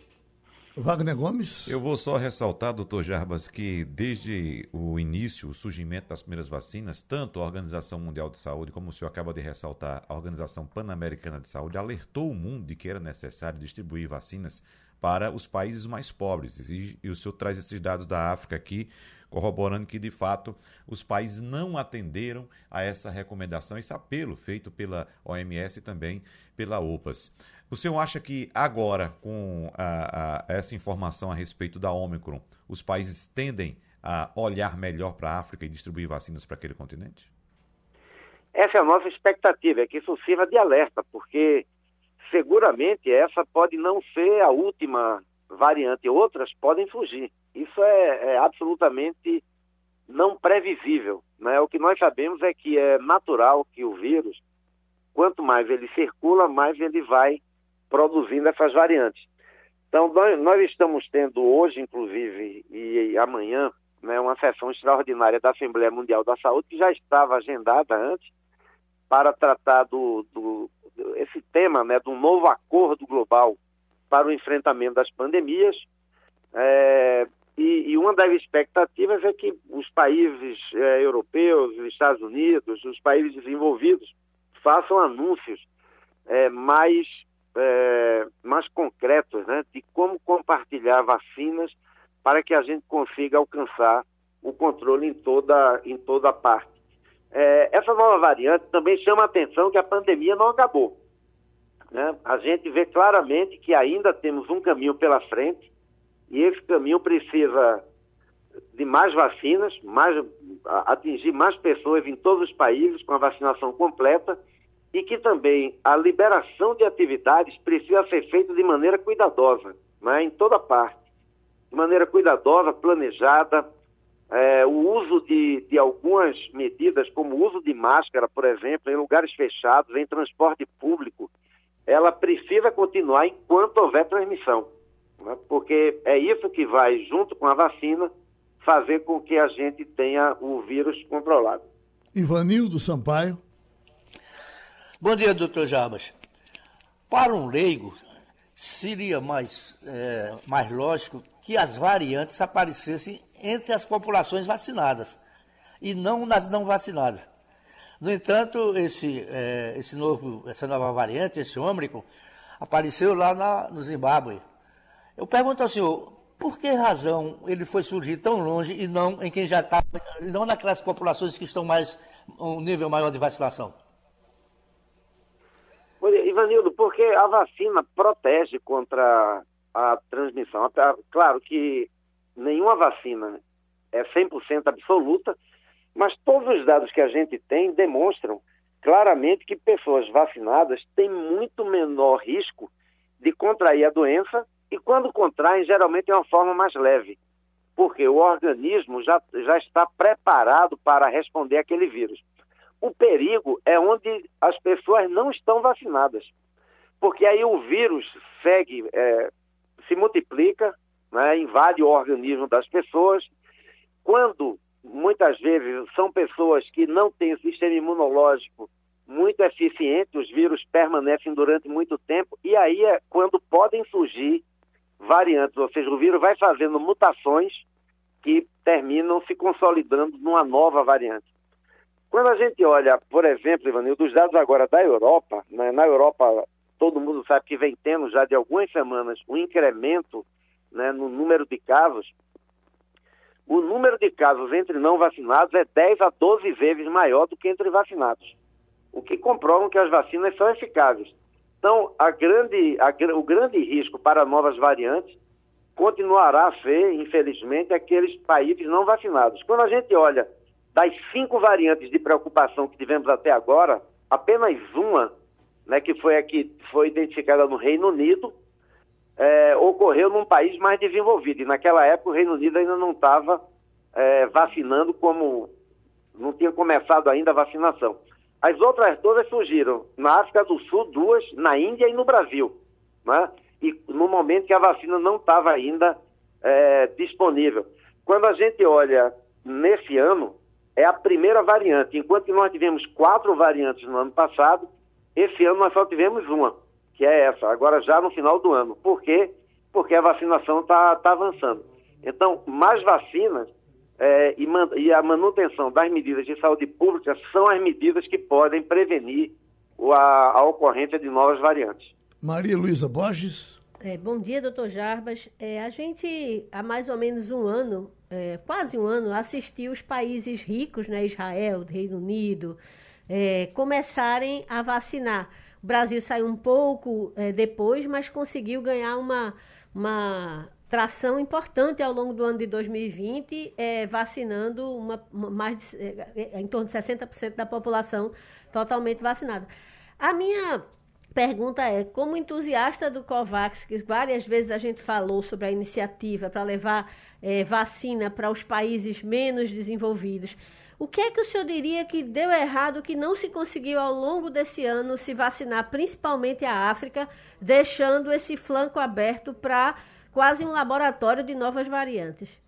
Wagner Gomes? Eu vou só ressaltar, doutor Jarbas, que desde o início, o surgimento das primeiras vacinas, tanto a Organização Mundial de Saúde, como o senhor acaba de ressaltar, a Organização Pan-Americana de Saúde, alertou o mundo de que era necessário distribuir vacinas para os países mais pobres. E, e o senhor traz esses dados da África aqui, corroborando que, de fato, os países não atenderam a essa recomendação, esse apelo feito pela OMS e também pela OPAS. O senhor acha que agora, com a, a, essa informação a respeito da Omicron, os países tendem a olhar melhor para a África e distribuir vacinas para aquele continente? Essa é a nossa expectativa, é que isso sirva de alerta, porque seguramente essa pode não ser a última variante, outras podem fugir. Isso é, é absolutamente não previsível. Né? O que nós sabemos é que é natural que o vírus, quanto mais ele circula, mais ele vai produzindo essas variantes. Então, nós, nós estamos tendo hoje, inclusive, e, e amanhã, né, uma sessão extraordinária da Assembleia Mundial da Saúde, que já estava agendada antes, para tratar do, do, esse tema, né, do novo acordo global para o enfrentamento das pandemias. É, e, e, uma das expectativas é que os países é, europeus, os Estados Unidos, os países desenvolvidos, façam anúncios é, mais é, mais concretos né, de como compartilhar vacinas para que a gente consiga alcançar o controle em toda, em toda parte. É, essa nova variante também chama a atenção que a pandemia não acabou. Né? A gente vê claramente que ainda temos um caminho pela frente e esse caminho precisa de mais vacinas, mais, atingir mais pessoas em todos os países com a vacinação completa e que também a liberação de atividades precisa ser feita de maneira cuidadosa, né, em toda parte. De maneira cuidadosa, planejada, é, o uso de, de algumas medidas, como o uso de máscara, por exemplo, em lugares fechados, em transporte público, ela precisa continuar enquanto houver transmissão, né, porque é isso que vai, junto com a vacina, fazer com que a gente tenha o vírus controlado. Ivanildo Sampaio. Bom dia, doutor Jabas. Para um leigo, seria mais, é, mais lógico que as variantes aparecessem entre as populações vacinadas e não nas não vacinadas. No entanto, esse, é, esse novo, essa nova variante, esse ômbrico, apareceu lá na, no Zimbábue. Eu pergunto ao senhor, por que razão ele foi surgir tão longe e não em quem já está, não naquelas populações que estão mais um nível maior de vacinação? Ivanildo, porque a vacina protege contra a transmissão. Claro que nenhuma vacina é 100% absoluta, mas todos os dados que a gente tem demonstram claramente que pessoas vacinadas têm muito menor risco de contrair a doença e quando contraem, geralmente é uma forma mais leve, porque o organismo já, já está preparado para responder àquele vírus. O perigo é onde as pessoas não estão vacinadas, porque aí o vírus segue, é, se multiplica, né, invade o organismo das pessoas. Quando muitas vezes são pessoas que não têm sistema imunológico muito eficiente, os vírus permanecem durante muito tempo, e aí é quando podem surgir variantes, ou seja, o vírus vai fazendo mutações que terminam se consolidando numa nova variante. Quando a gente olha, por exemplo, Ivanildo, dos dados agora da Europa, né, na Europa todo mundo sabe que vem tendo já de algumas semanas um incremento né, no número de casos, o número de casos entre não vacinados é 10 a 12 vezes maior do que entre vacinados, o que comprova que as vacinas são eficazes. Então, a grande, a, o grande risco para novas variantes continuará a ser, infelizmente, aqueles países não vacinados. Quando a gente olha das cinco variantes de preocupação que tivemos até agora, apenas uma, né, que foi a que foi identificada no Reino Unido, é, ocorreu num país mais desenvolvido. E naquela época o Reino Unido ainda não estava é, vacinando como não tinha começado ainda a vacinação. As outras todas surgiram na África do Sul, duas, na Índia e no Brasil. Né? E no momento que a vacina não estava ainda é, disponível. Quando a gente olha nesse ano, é a primeira variante. Enquanto nós tivemos quatro variantes no ano passado, esse ano nós só tivemos uma, que é essa, agora já no final do ano. Por quê? Porque a vacinação está tá avançando. Então, mais vacinas é, e, man, e, a manutenção das medidas de saúde pública são as medidas que podem prevenir a, a ocorrência de novas variantes. Maria Luísa Borges. É, bom dia, doutor Jarbas. É, a gente, há mais ou menos um ano, é, quase um ano, assistiu os países ricos, né, Israel, Reino Unido, é, começarem a vacinar. O Brasil saiu um pouco é, depois, mas conseguiu ganhar uma, uma tração importante ao longo do ano de 2020, é, vacinando uma, mais de, é, é em torno de 60% da população totalmente vacinada. A minha pergunta é, como entusiasta do COVAX, que várias vezes a gente falou sobre a iniciativa para levar é, vacina para os países menos desenvolvidos, o que é que o senhor diria que deu errado, que não se conseguiu ao longo desse ano se vacinar, principalmente a África, deixando esse flanco aberto para quase um laboratório de novas variantes.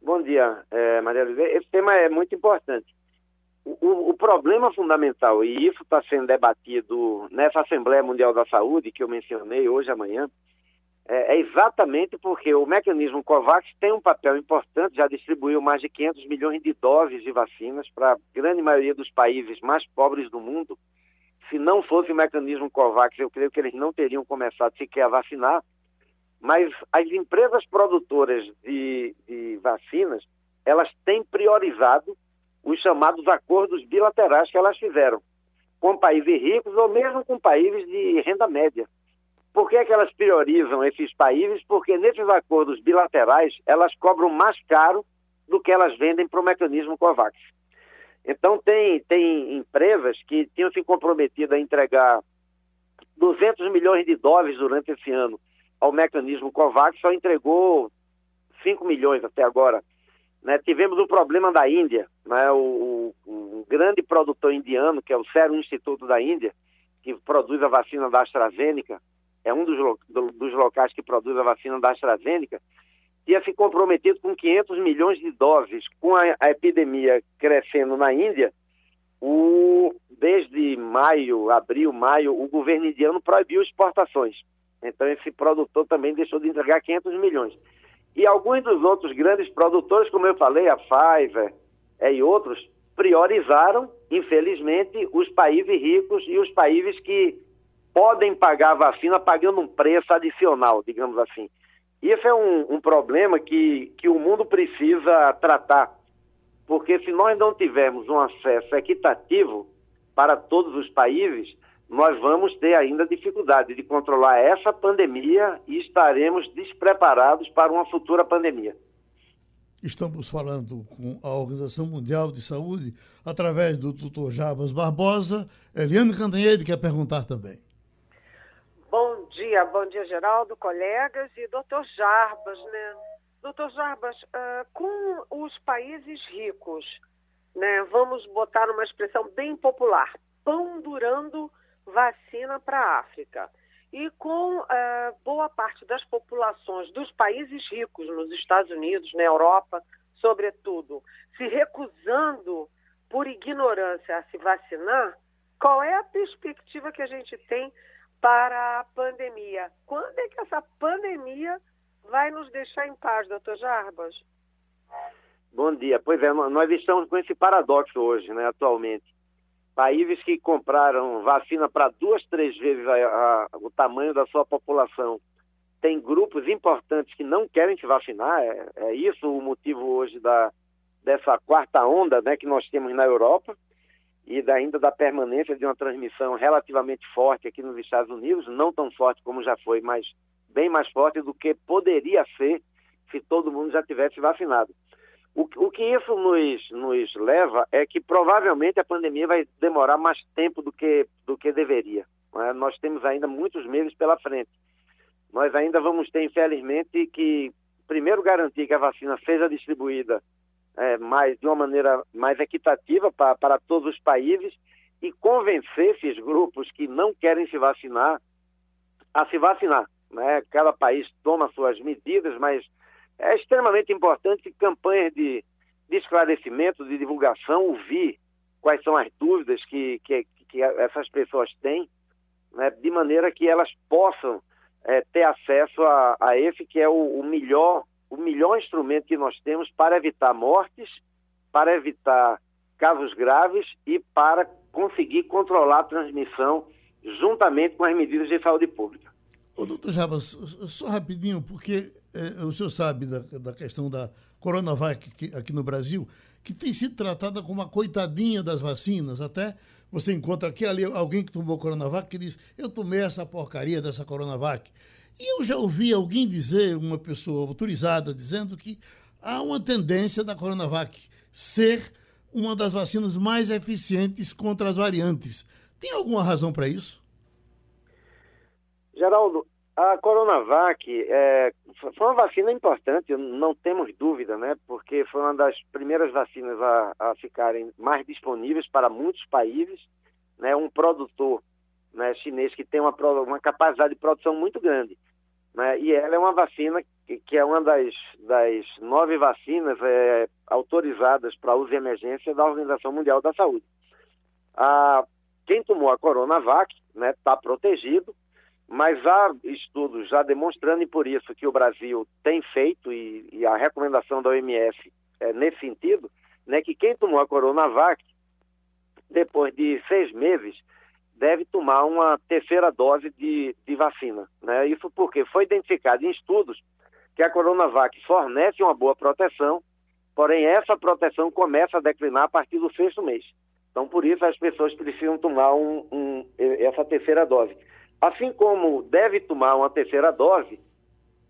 Bom dia, é, Maria Luísa. Esse tema é muito importante. O, o problema fundamental, e isso está sendo debatido nessa Assembleia Mundial da Saúde, que eu mencionei hoje amanhã, é, é, exatamente porque o mecanismo COVAX tem um papel importante, já distribuiu mais de 500 milhões de doses de vacinas para a grande maioria dos países mais pobres do mundo. Se não fosse o mecanismo COVAX, eu creio que eles não teriam começado sequer a vacinar. Mas as empresas produtoras de, de vacinas, elas têm priorizado os chamados acordos bilaterais que elas fizeram com países ricos ou mesmo com países de renda média. Por que, é que elas priorizam esses países? Porque nesses acordos bilaterais elas cobram mais caro do que elas vendem para o mecanismo COVAX. Então tem, tem empresas que tinham se comprometido a entregar 200 milhões de dólares durante esse ano ao mecanismo COVAX só entregou 5 milhões até agora. Né? Tivemos o problema da Índia, né? o, o, grande produtor indiano, que é o Serum Instituto da Índia, que produz a vacina da AstraZeneca, é um dos, do, dos locais que produz a vacina da AstraZeneca, tinha se comprometido com 500 milhões de doses. Com a, a epidemia crescendo na Índia, o, desde maio, abril, maio, o governo indiano proibiu exportações. Então esse produtor também deixou de entregar 500 milhões. E alguns dos outros grandes produtores, como eu falei, a Pfizer é, e outros, priorizaram, infelizmente, os países ricos e os países que podem pagar a vacina pagando um preço adicional, digamos assim. Isso é um, um problema que, que o mundo precisa tratar, porque se nós não tivermos um acesso equitativo para todos os países, nós vamos ter ainda dificuldade de controlar essa pandemia e estaremos despreparados para uma futura pandemia. Estamos falando com a Organização Mundial de Saúde através do tutor Jabas Barbosa. Eliane Cantanhede quer perguntar também. Bom dia, bom dia, Geraldo, colegas e doutor Jarbas, né? Doutor Jarbas, uh, com os países ricos, né, vamos botar uma expressão bem popular, pão durando vacina para a África. E com uh, boa parte das populações dos países ricos, nos Estados Unidos, na Europa, sobretudo, se recusando por ignorância a se vacinar, qual é a perspectiva que a gente tem para a pandemia? Quando é que essa pandemia vai nos deixar em paz, doutor Jarbas? Bom dia. Pois é, nós estamos com esse paradoxo hoje, né, atualmente. Países que compraram vacina para duas, três vezes a, a, o tamanho da sua população. Tem grupos importantes que não querem se vacinar. É, é isso o motivo hoje da, dessa quarta onda né, que nós temos na Europa e da, ainda da permanência de uma transmissão relativamente forte aqui nos Estados Unidos, não tão forte como já foi, mas bem mais forte do que poderia ser se todo mundo já tivesse vacinado. O, o que isso nos, nos leva é que provavelmente a pandemia vai demorar mais tempo do que, do que deveria. É? Nós temos ainda muitos meses pela frente. Nós ainda vamos ter, infelizmente, que primeiro garantir que a vacina seja distribuída é, mais, de uma maneira mais equitativa para, para todos os países e convencer esses grupos que não querem se vacinar a se vacinar. Né? Cada país toma suas medidas, mas é extremamente importante campanhas de, de esclarecimento, de divulgação, ouvir quais são as dúvidas que, que, que essas pessoas têm, né, de maneira que elas possam é, ter acesso a, a, esse que é o, o, melhor, o melhor instrumento que nós temos para evitar mortes, para evitar casos graves e para conseguir controlar a transmissão juntamente com as medidas de saúde pública. Ô, doutor Jabas, só rapidinho, porque é, o senhor sabe da, da questão da Coronavac aqui, aqui no Brasil, que tem sido tratada como uma coitadinha das vacinas. Até você encontra aqui ali alguém que tomou Coronavac que diz: Eu tomei essa porcaria dessa Coronavac. E eu já ouvi alguém dizer, uma pessoa autorizada, dizendo que há uma tendência da Coronavac ser uma das vacinas mais eficientes contra as variantes. Tem alguma razão para isso? Geraldo, a Coronavac é, foi uma vacina importante, não temos dúvida, né? Porque foi uma das primeiras vacinas a, a ficarem mais disponíveis para muitos países. Né? Um produtor né, chinês que tem uma, uma capacidade de produção muito grande. Né? E ela é uma vacina que, que é uma das, das nove vacinas é, autorizadas para uso em emergência da Organização Mundial da Saúde. A, quem tomou a Coronavac está né, tá protegido, mas há estudos já demonstrando, e por isso que o Brasil tem feito, e, e a recomendação da OMS é nesse sentido, né, que quem tomou a Coronavac, depois de seis meses, deve tomar uma terceira dose de, de vacina. Né? Isso porque foi identificado em estudos que a Coronavac fornece uma boa proteção, porém essa proteção começa a declinar a partir do sexto mês. Então, por isso, as pessoas precisam tomar um, um, essa terceira dose. Assim como deve tomar uma terceira dose,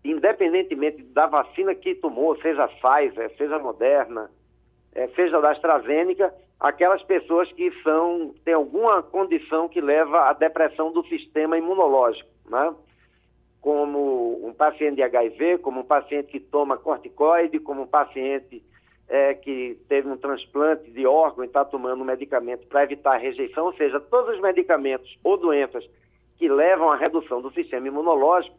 independentemente da vacina que tomou, seja Pfizer, seja Moderna, é, seja da AstraZeneca, aquelas pessoas que são têm alguma condição que leva à depressão do sistema imunológico, né? como um paciente de HIV, como um paciente que toma corticoide, como um paciente é, que teve um transplante de órgão e está tomando um medicamento para evitar a rejeição, ou seja, todos os medicamentos ou doenças que levam à redução do sistema imunológico,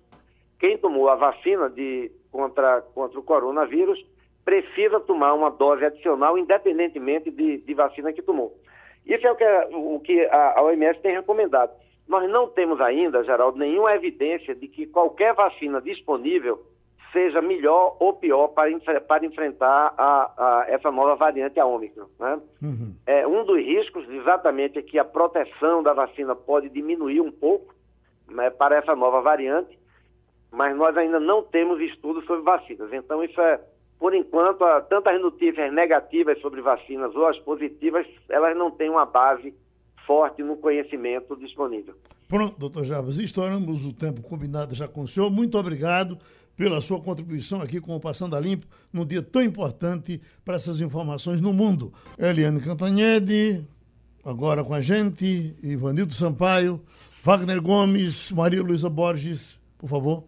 quem tomou a vacina de, contra, contra o coronavírus precisa tomar uma dose adicional, independentemente de, de vacina que tomou. Isso é o que, o que a, a OMS tem recomendado. Nós não temos ainda, Geraldo, nenhuma evidência de que qualquer vacina disponível seja melhor ou pior para, para enfrentar a, a, essa nova variante, a Ômicron. Né? Uhum. É, um dos riscos, exatamente, é que a proteção da vacina pode diminuir um pouco né, para essa nova variante, mas nós ainda não temos estudos sobre vacinas. Então, isso é, por enquanto, tantas notícias negativas sobre vacinas ou as positivas, elas não têm uma base forte no conhecimento disponível. Pronto, doutor Jarbas, estouramos o tempo combinado já com o senhor. Muito obrigado pela sua contribuição aqui com o Passando a Limpo, num dia tão importante para essas informações no mundo. Eliane Cantanhede, agora com a gente, Ivanildo Sampaio, Wagner Gomes, Maria Luísa Borges, por favor.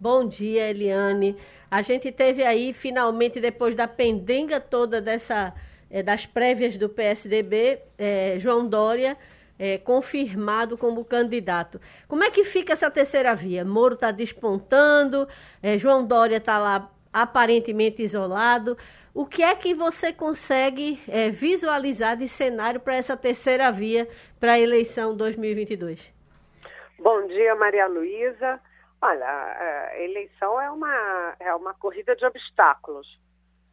Bom dia, Eliane. A gente teve aí, finalmente, depois da pendenga toda dessa, é, das prévias do PSDB, é, João Dória é, confirmado como candidato. Como é que fica essa terceira via? Moro está despontando, João Dória está lá aparentemente isolado. O que é que você consegue visualizar de cenário para essa terceira via para a eleição 2022? Bom dia, Maria Luísa. Olha, a eleição é uma, é uma corrida de obstáculos.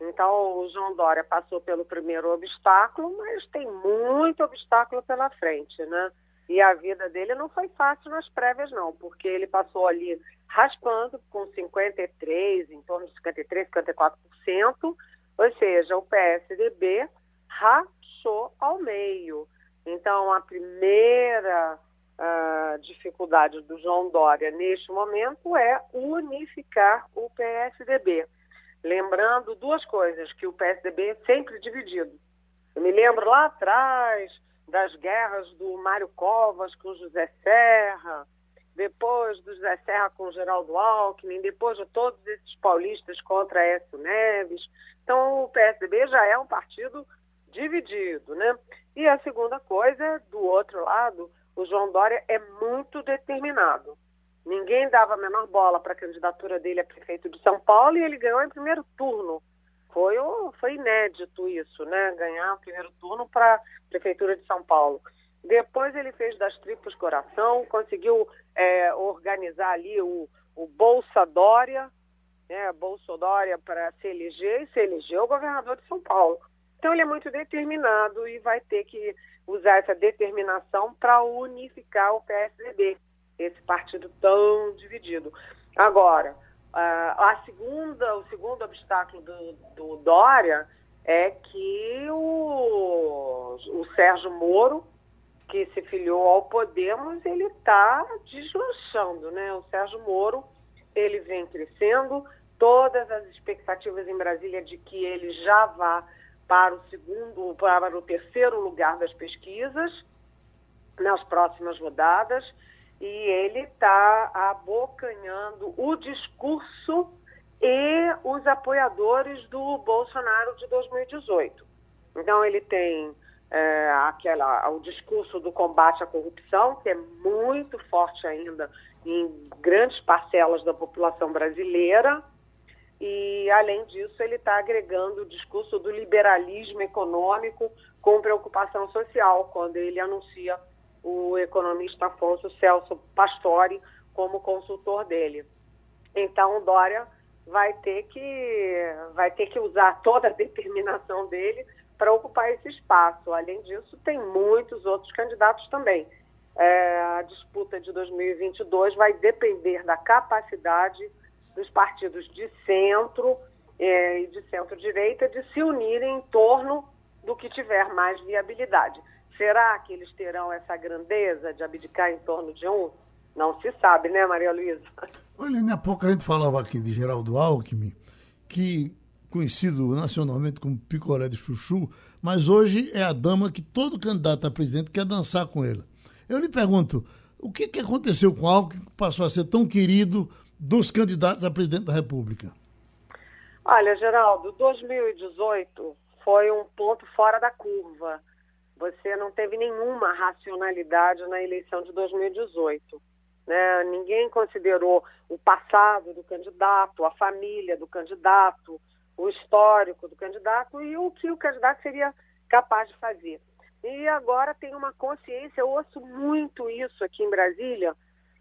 Então, o João Dória passou pelo primeiro obstáculo, mas tem muito obstáculo pela frente, né? E a vida dele não foi fácil nas prévias, não, porque ele passou ali raspando com 53, em torno de 53, 54%, ou seja, o PSDB rachou ao meio. Então, a primeira uh, dificuldade do João Dória neste momento é unificar o PSDB. Lembrando duas coisas, que o PSDB é sempre dividido. Eu me lembro lá atrás das guerras do Mário Covas com José Serra, depois do José Serra com Geraldo Alckmin, depois de todos esses paulistas contra Écio Neves. Então, o PSDB já é um partido dividido, né? E a segunda coisa, do outro lado, o João Dória é muito determinado. Ninguém dava a menor bola para a candidatura dele a prefeito de São Paulo e ele ganhou em primeiro turno. Foi, foi inédito isso, né? Ganhar o primeiro turno para a prefeitura de São Paulo. Depois ele fez das tripas coração, conseguiu é, organizar ali o, o Bolsa Dória, né? Bolsa Dória para se eleger e se elegeu o governador de São Paulo. Então ele é muito determinado e vai ter que usar essa determinação para unificar o PSDB esse partido tão dividido. Agora, a segunda, o segundo obstáculo do, do Dória é que o, o Sérgio Moro, que se filiou ao Podemos, ele está deslanchando, né? O Sérgio Moro, ele vem crescendo, todas as expectativas em Brasília de que ele já vá para o segundo, para o terceiro lugar das pesquisas nas próximas rodadas e ele está abocanhando o discurso e os apoiadores do Bolsonaro de 2018. Então ele tem é, aquela, o discurso do combate à corrupção, que é muito forte ainda em grandes parcelas da população brasileira, e além disso ele está agregando o discurso do liberalismo econômico com preocupação social, quando ele anuncia o economista Afonso Celso Pastore como consultor dele. Então, Dória vai ter que vai ter que usar toda a determinação dele para ocupar esse espaço. Além disso, tem muitos outros candidatos também. É, a disputa de 2022 vai depender da capacidade dos partidos de centro é, e de centro-direita de se unirem em torno do que tiver mais viabilidade. Será que eles terão essa grandeza de abdicar em torno de um? Não se sabe, né, Maria Luísa? Olha, há pouco a gente falava aqui de Geraldo Alckmin, que conhecido nacionalmente como picolé de chuchu, mas hoje é a dama que todo candidato a presidente quer dançar com ele. Eu lhe pergunto, o que, que aconteceu com Alckmin que passou a ser tão querido dos candidatos a presidente da República? Olha, Geraldo, 2018 foi um ponto fora da curva. Você não teve nenhuma racionalidade na eleição de 2018. Né? Ninguém considerou o passado do candidato, a família do candidato, o histórico do candidato e o que o candidato seria capaz de fazer. E agora tem uma consciência, eu ouço muito isso aqui em Brasília.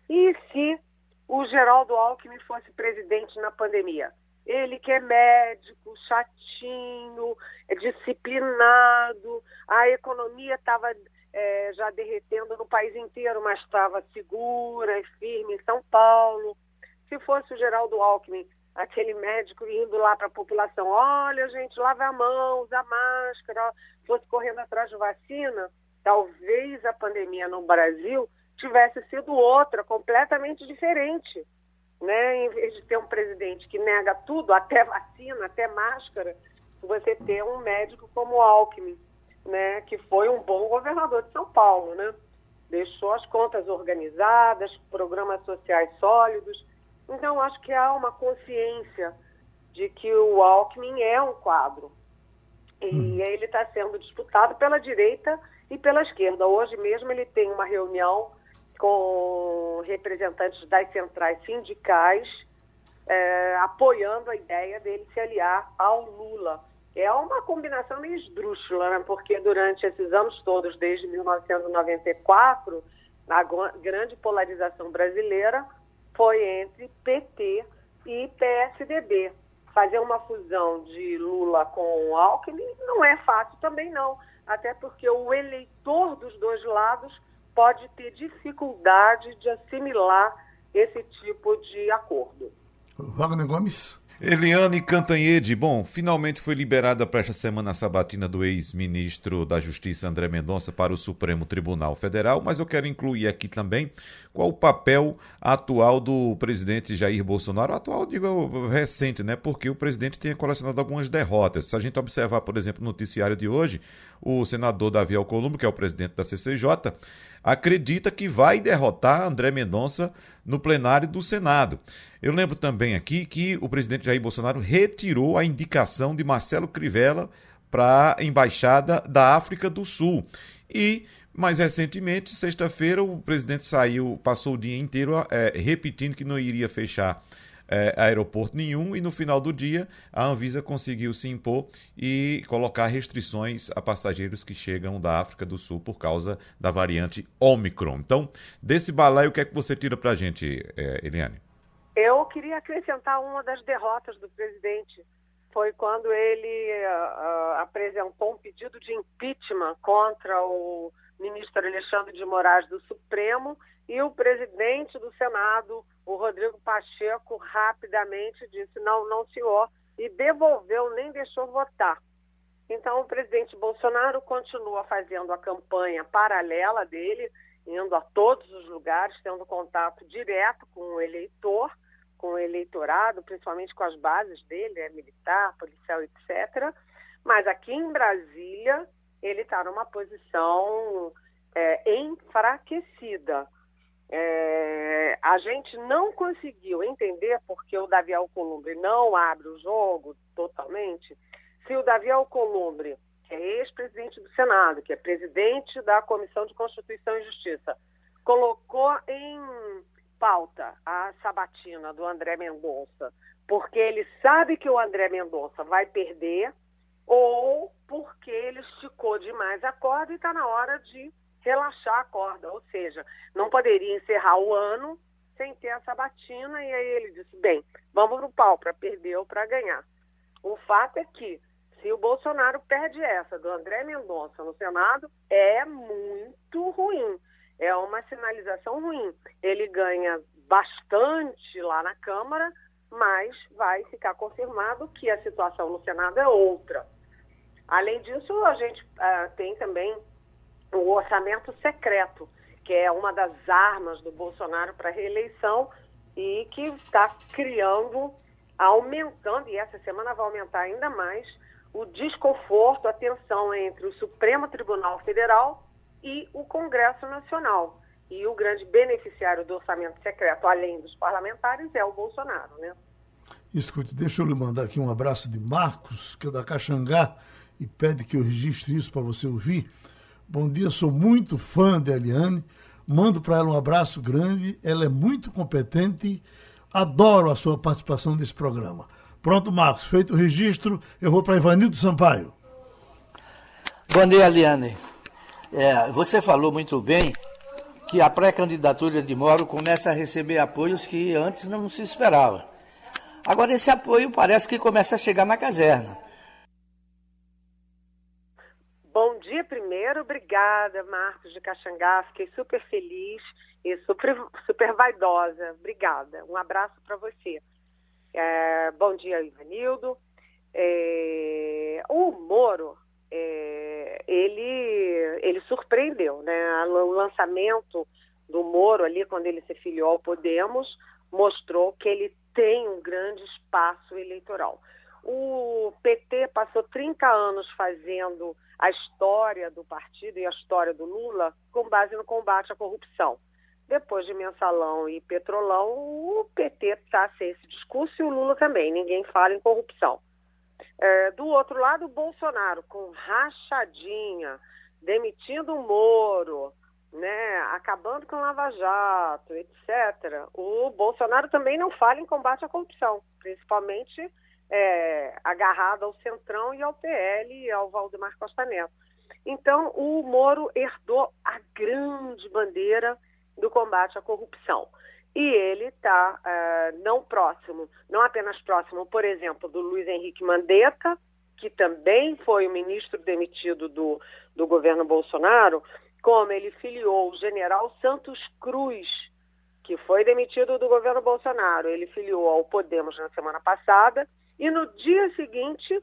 E se o Geraldo Alckmin fosse presidente na pandemia? Ele que é médico, chatinho, é disciplinado, a economia estava é, já derretendo no país inteiro, mas estava segura e firme em São Paulo. Se fosse o Geraldo Alckmin, aquele médico indo lá para a população, olha, gente, lave a mão, usa máscara, fosse correndo atrás de vacina, talvez a pandemia no Brasil tivesse sido outra, completamente diferente. Né? Em vez de ter um presidente que nega tudo, até vacina, até máscara, você ter um médico como o Alckmin, né? que foi um bom governador de São Paulo. Né? Deixou as contas organizadas, programas sociais sólidos. Então, acho que há uma consciência de que o Alckmin é um quadro. E hum. ele está sendo disputado pela direita e pela esquerda. Hoje mesmo ele tem uma reunião com representantes das centrais sindicais, é, apoiando a ideia dele se aliar ao Lula. É uma combinação meio esdrúxula, né? porque durante esses anos todos, desde 1994, a grande polarização brasileira foi entre PT e PSDB. Fazer uma fusão de Lula com Alckmin não é fácil também não, até porque o eleitor dos dois lados pode ter dificuldade de assimilar esse tipo de acordo. Wagner Gomes. Eliane Cantanhede, bom, finalmente foi liberada para esta semana a sabatina do ex-ministro da Justiça André Mendonça para o Supremo Tribunal Federal, mas eu quero incluir aqui também qual o papel atual do presidente Jair Bolsonaro, atual, digo, recente, né? Porque o presidente tem colecionado algumas derrotas. Se a gente observar, por exemplo, no noticiário de hoje, o senador Davi Alcolumbre, que é o presidente da CCJ, acredita que vai derrotar André Mendonça no plenário do Senado. Eu lembro também aqui que o presidente Jair Bolsonaro retirou a indicação de Marcelo Crivella para a embaixada da África do Sul. E mais recentemente, sexta-feira, o presidente saiu, passou o dia inteiro é, repetindo que não iria fechar é, aeroporto nenhum e no final do dia a Anvisa conseguiu se impor e colocar restrições a passageiros que chegam da África do Sul por causa da variante Omicron. Então, desse balaio, o que é que você tira para a gente, é, Eliane? Eu queria acrescentar uma das derrotas do presidente. Foi quando ele uh, apresentou um pedido de impeachment contra o ministro Alexandre de Moraes do Supremo e o presidente do Senado, o Rodrigo Pacheco, rapidamente disse: não, não, senhor, e devolveu, nem deixou votar. Então, o presidente Bolsonaro continua fazendo a campanha paralela dele, indo a todos os lugares, tendo contato direto com o eleitor, com o eleitorado, principalmente com as bases dele, é militar, policial, etc. Mas aqui em Brasília, ele está numa posição é, enfraquecida. É, a gente não conseguiu entender porque o Davi Alcolumbre não abre o jogo totalmente. Se o Davi Alcolumbre, que é ex-presidente do Senado, que é presidente da Comissão de Constituição e Justiça, colocou em pauta a sabatina do André Mendonça, porque ele sabe que o André Mendonça vai perder, ou porque ele esticou demais a corda e está na hora de relaxar a corda, ou seja, não poderia encerrar o ano sem ter a sabatina, e aí ele disse, bem, vamos no pau para perder ou para ganhar. O fato é que, se o Bolsonaro perde essa do André Mendonça no Senado, é muito ruim, é uma sinalização ruim. Ele ganha bastante lá na Câmara, mas vai ficar confirmado que a situação no Senado é outra. Além disso, a gente uh, tem também o orçamento secreto, que é uma das armas do Bolsonaro para a reeleição e que está criando, aumentando, e essa semana vai aumentar ainda mais, o desconforto, a tensão entre o Supremo Tribunal Federal e o Congresso Nacional. E o grande beneficiário do orçamento secreto, além dos parlamentares, é o Bolsonaro, né? Escute, deixa eu lhe mandar aqui um abraço de Marcos, que é da Caxangá, e pede que eu registre isso para você ouvir. Bom dia, sou muito fã de Eliane. Mando para ela um abraço grande. Ela é muito competente. Adoro a sua participação nesse programa. Pronto, Marcos, feito o registro, eu vou para Ivanildo Sampaio. Bom dia, Eliane. É, você falou muito bem que a pré-candidatura de Moro começa a receber apoios que antes não se esperava. Agora, esse apoio parece que começa a chegar na caserna. Dia primeiro, obrigada, Marcos de Caxangá. Fiquei super feliz e super, super vaidosa. Obrigada. Um abraço para você. É, bom dia, Ivanildo. É, o Moro, é, ele, ele surpreendeu, né? O lançamento do Moro ali, quando ele se filiou ao Podemos, mostrou que ele tem um grande espaço eleitoral. O PT passou 30 anos fazendo a história do partido e a história do Lula com base no combate à corrupção. Depois de mensalão e petrolão, o PT está sem esse discurso e o Lula também. Ninguém fala em corrupção. É, do outro lado, o Bolsonaro, com rachadinha, demitindo o Moro, né, acabando com o Lava Jato, etc. O Bolsonaro também não fala em combate à corrupção, principalmente é, agarrado ao Centrão e ao PL e ao Valdemar Costa Neto. Então, o Moro herdou a grande bandeira do combate à corrupção. E ele está uh, não próximo, não apenas próximo, por exemplo, do Luiz Henrique Mandetta, que também foi o ministro demitido do, do governo Bolsonaro, como ele filiou o general Santos Cruz, que foi demitido do governo Bolsonaro. Ele filiou ao Podemos na semana passada e no dia seguinte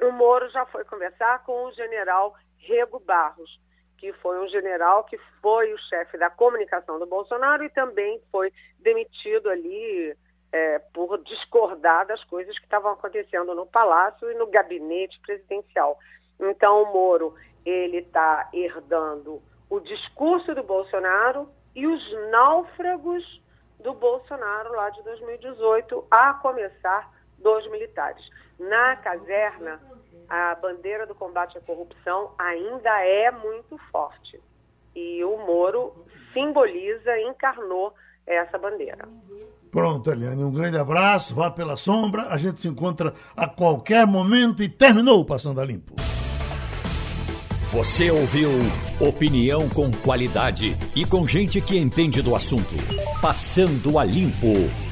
o Moro já foi conversar com o general Rego Barros, que foi um general que foi o chefe da comunicação do Bolsonaro e também foi demitido ali é, por discordar das coisas que estavam acontecendo no Palácio e no gabinete presidencial. Então, o Moro ele está herdando o discurso do Bolsonaro e os náufragos do Bolsonaro lá de 2018, a começar dos militares. Na caserna, a bandeira do combate à corrupção ainda é muito forte. E o Moro simboliza, encarnou essa bandeira. Pronto, Eliane, um grande abraço, vá pela sombra, a gente se encontra a qualquer momento e terminou o Passando a Limpo. Você ouviu opinião com qualidade e com gente que entende do assunto. Passando a Limpo.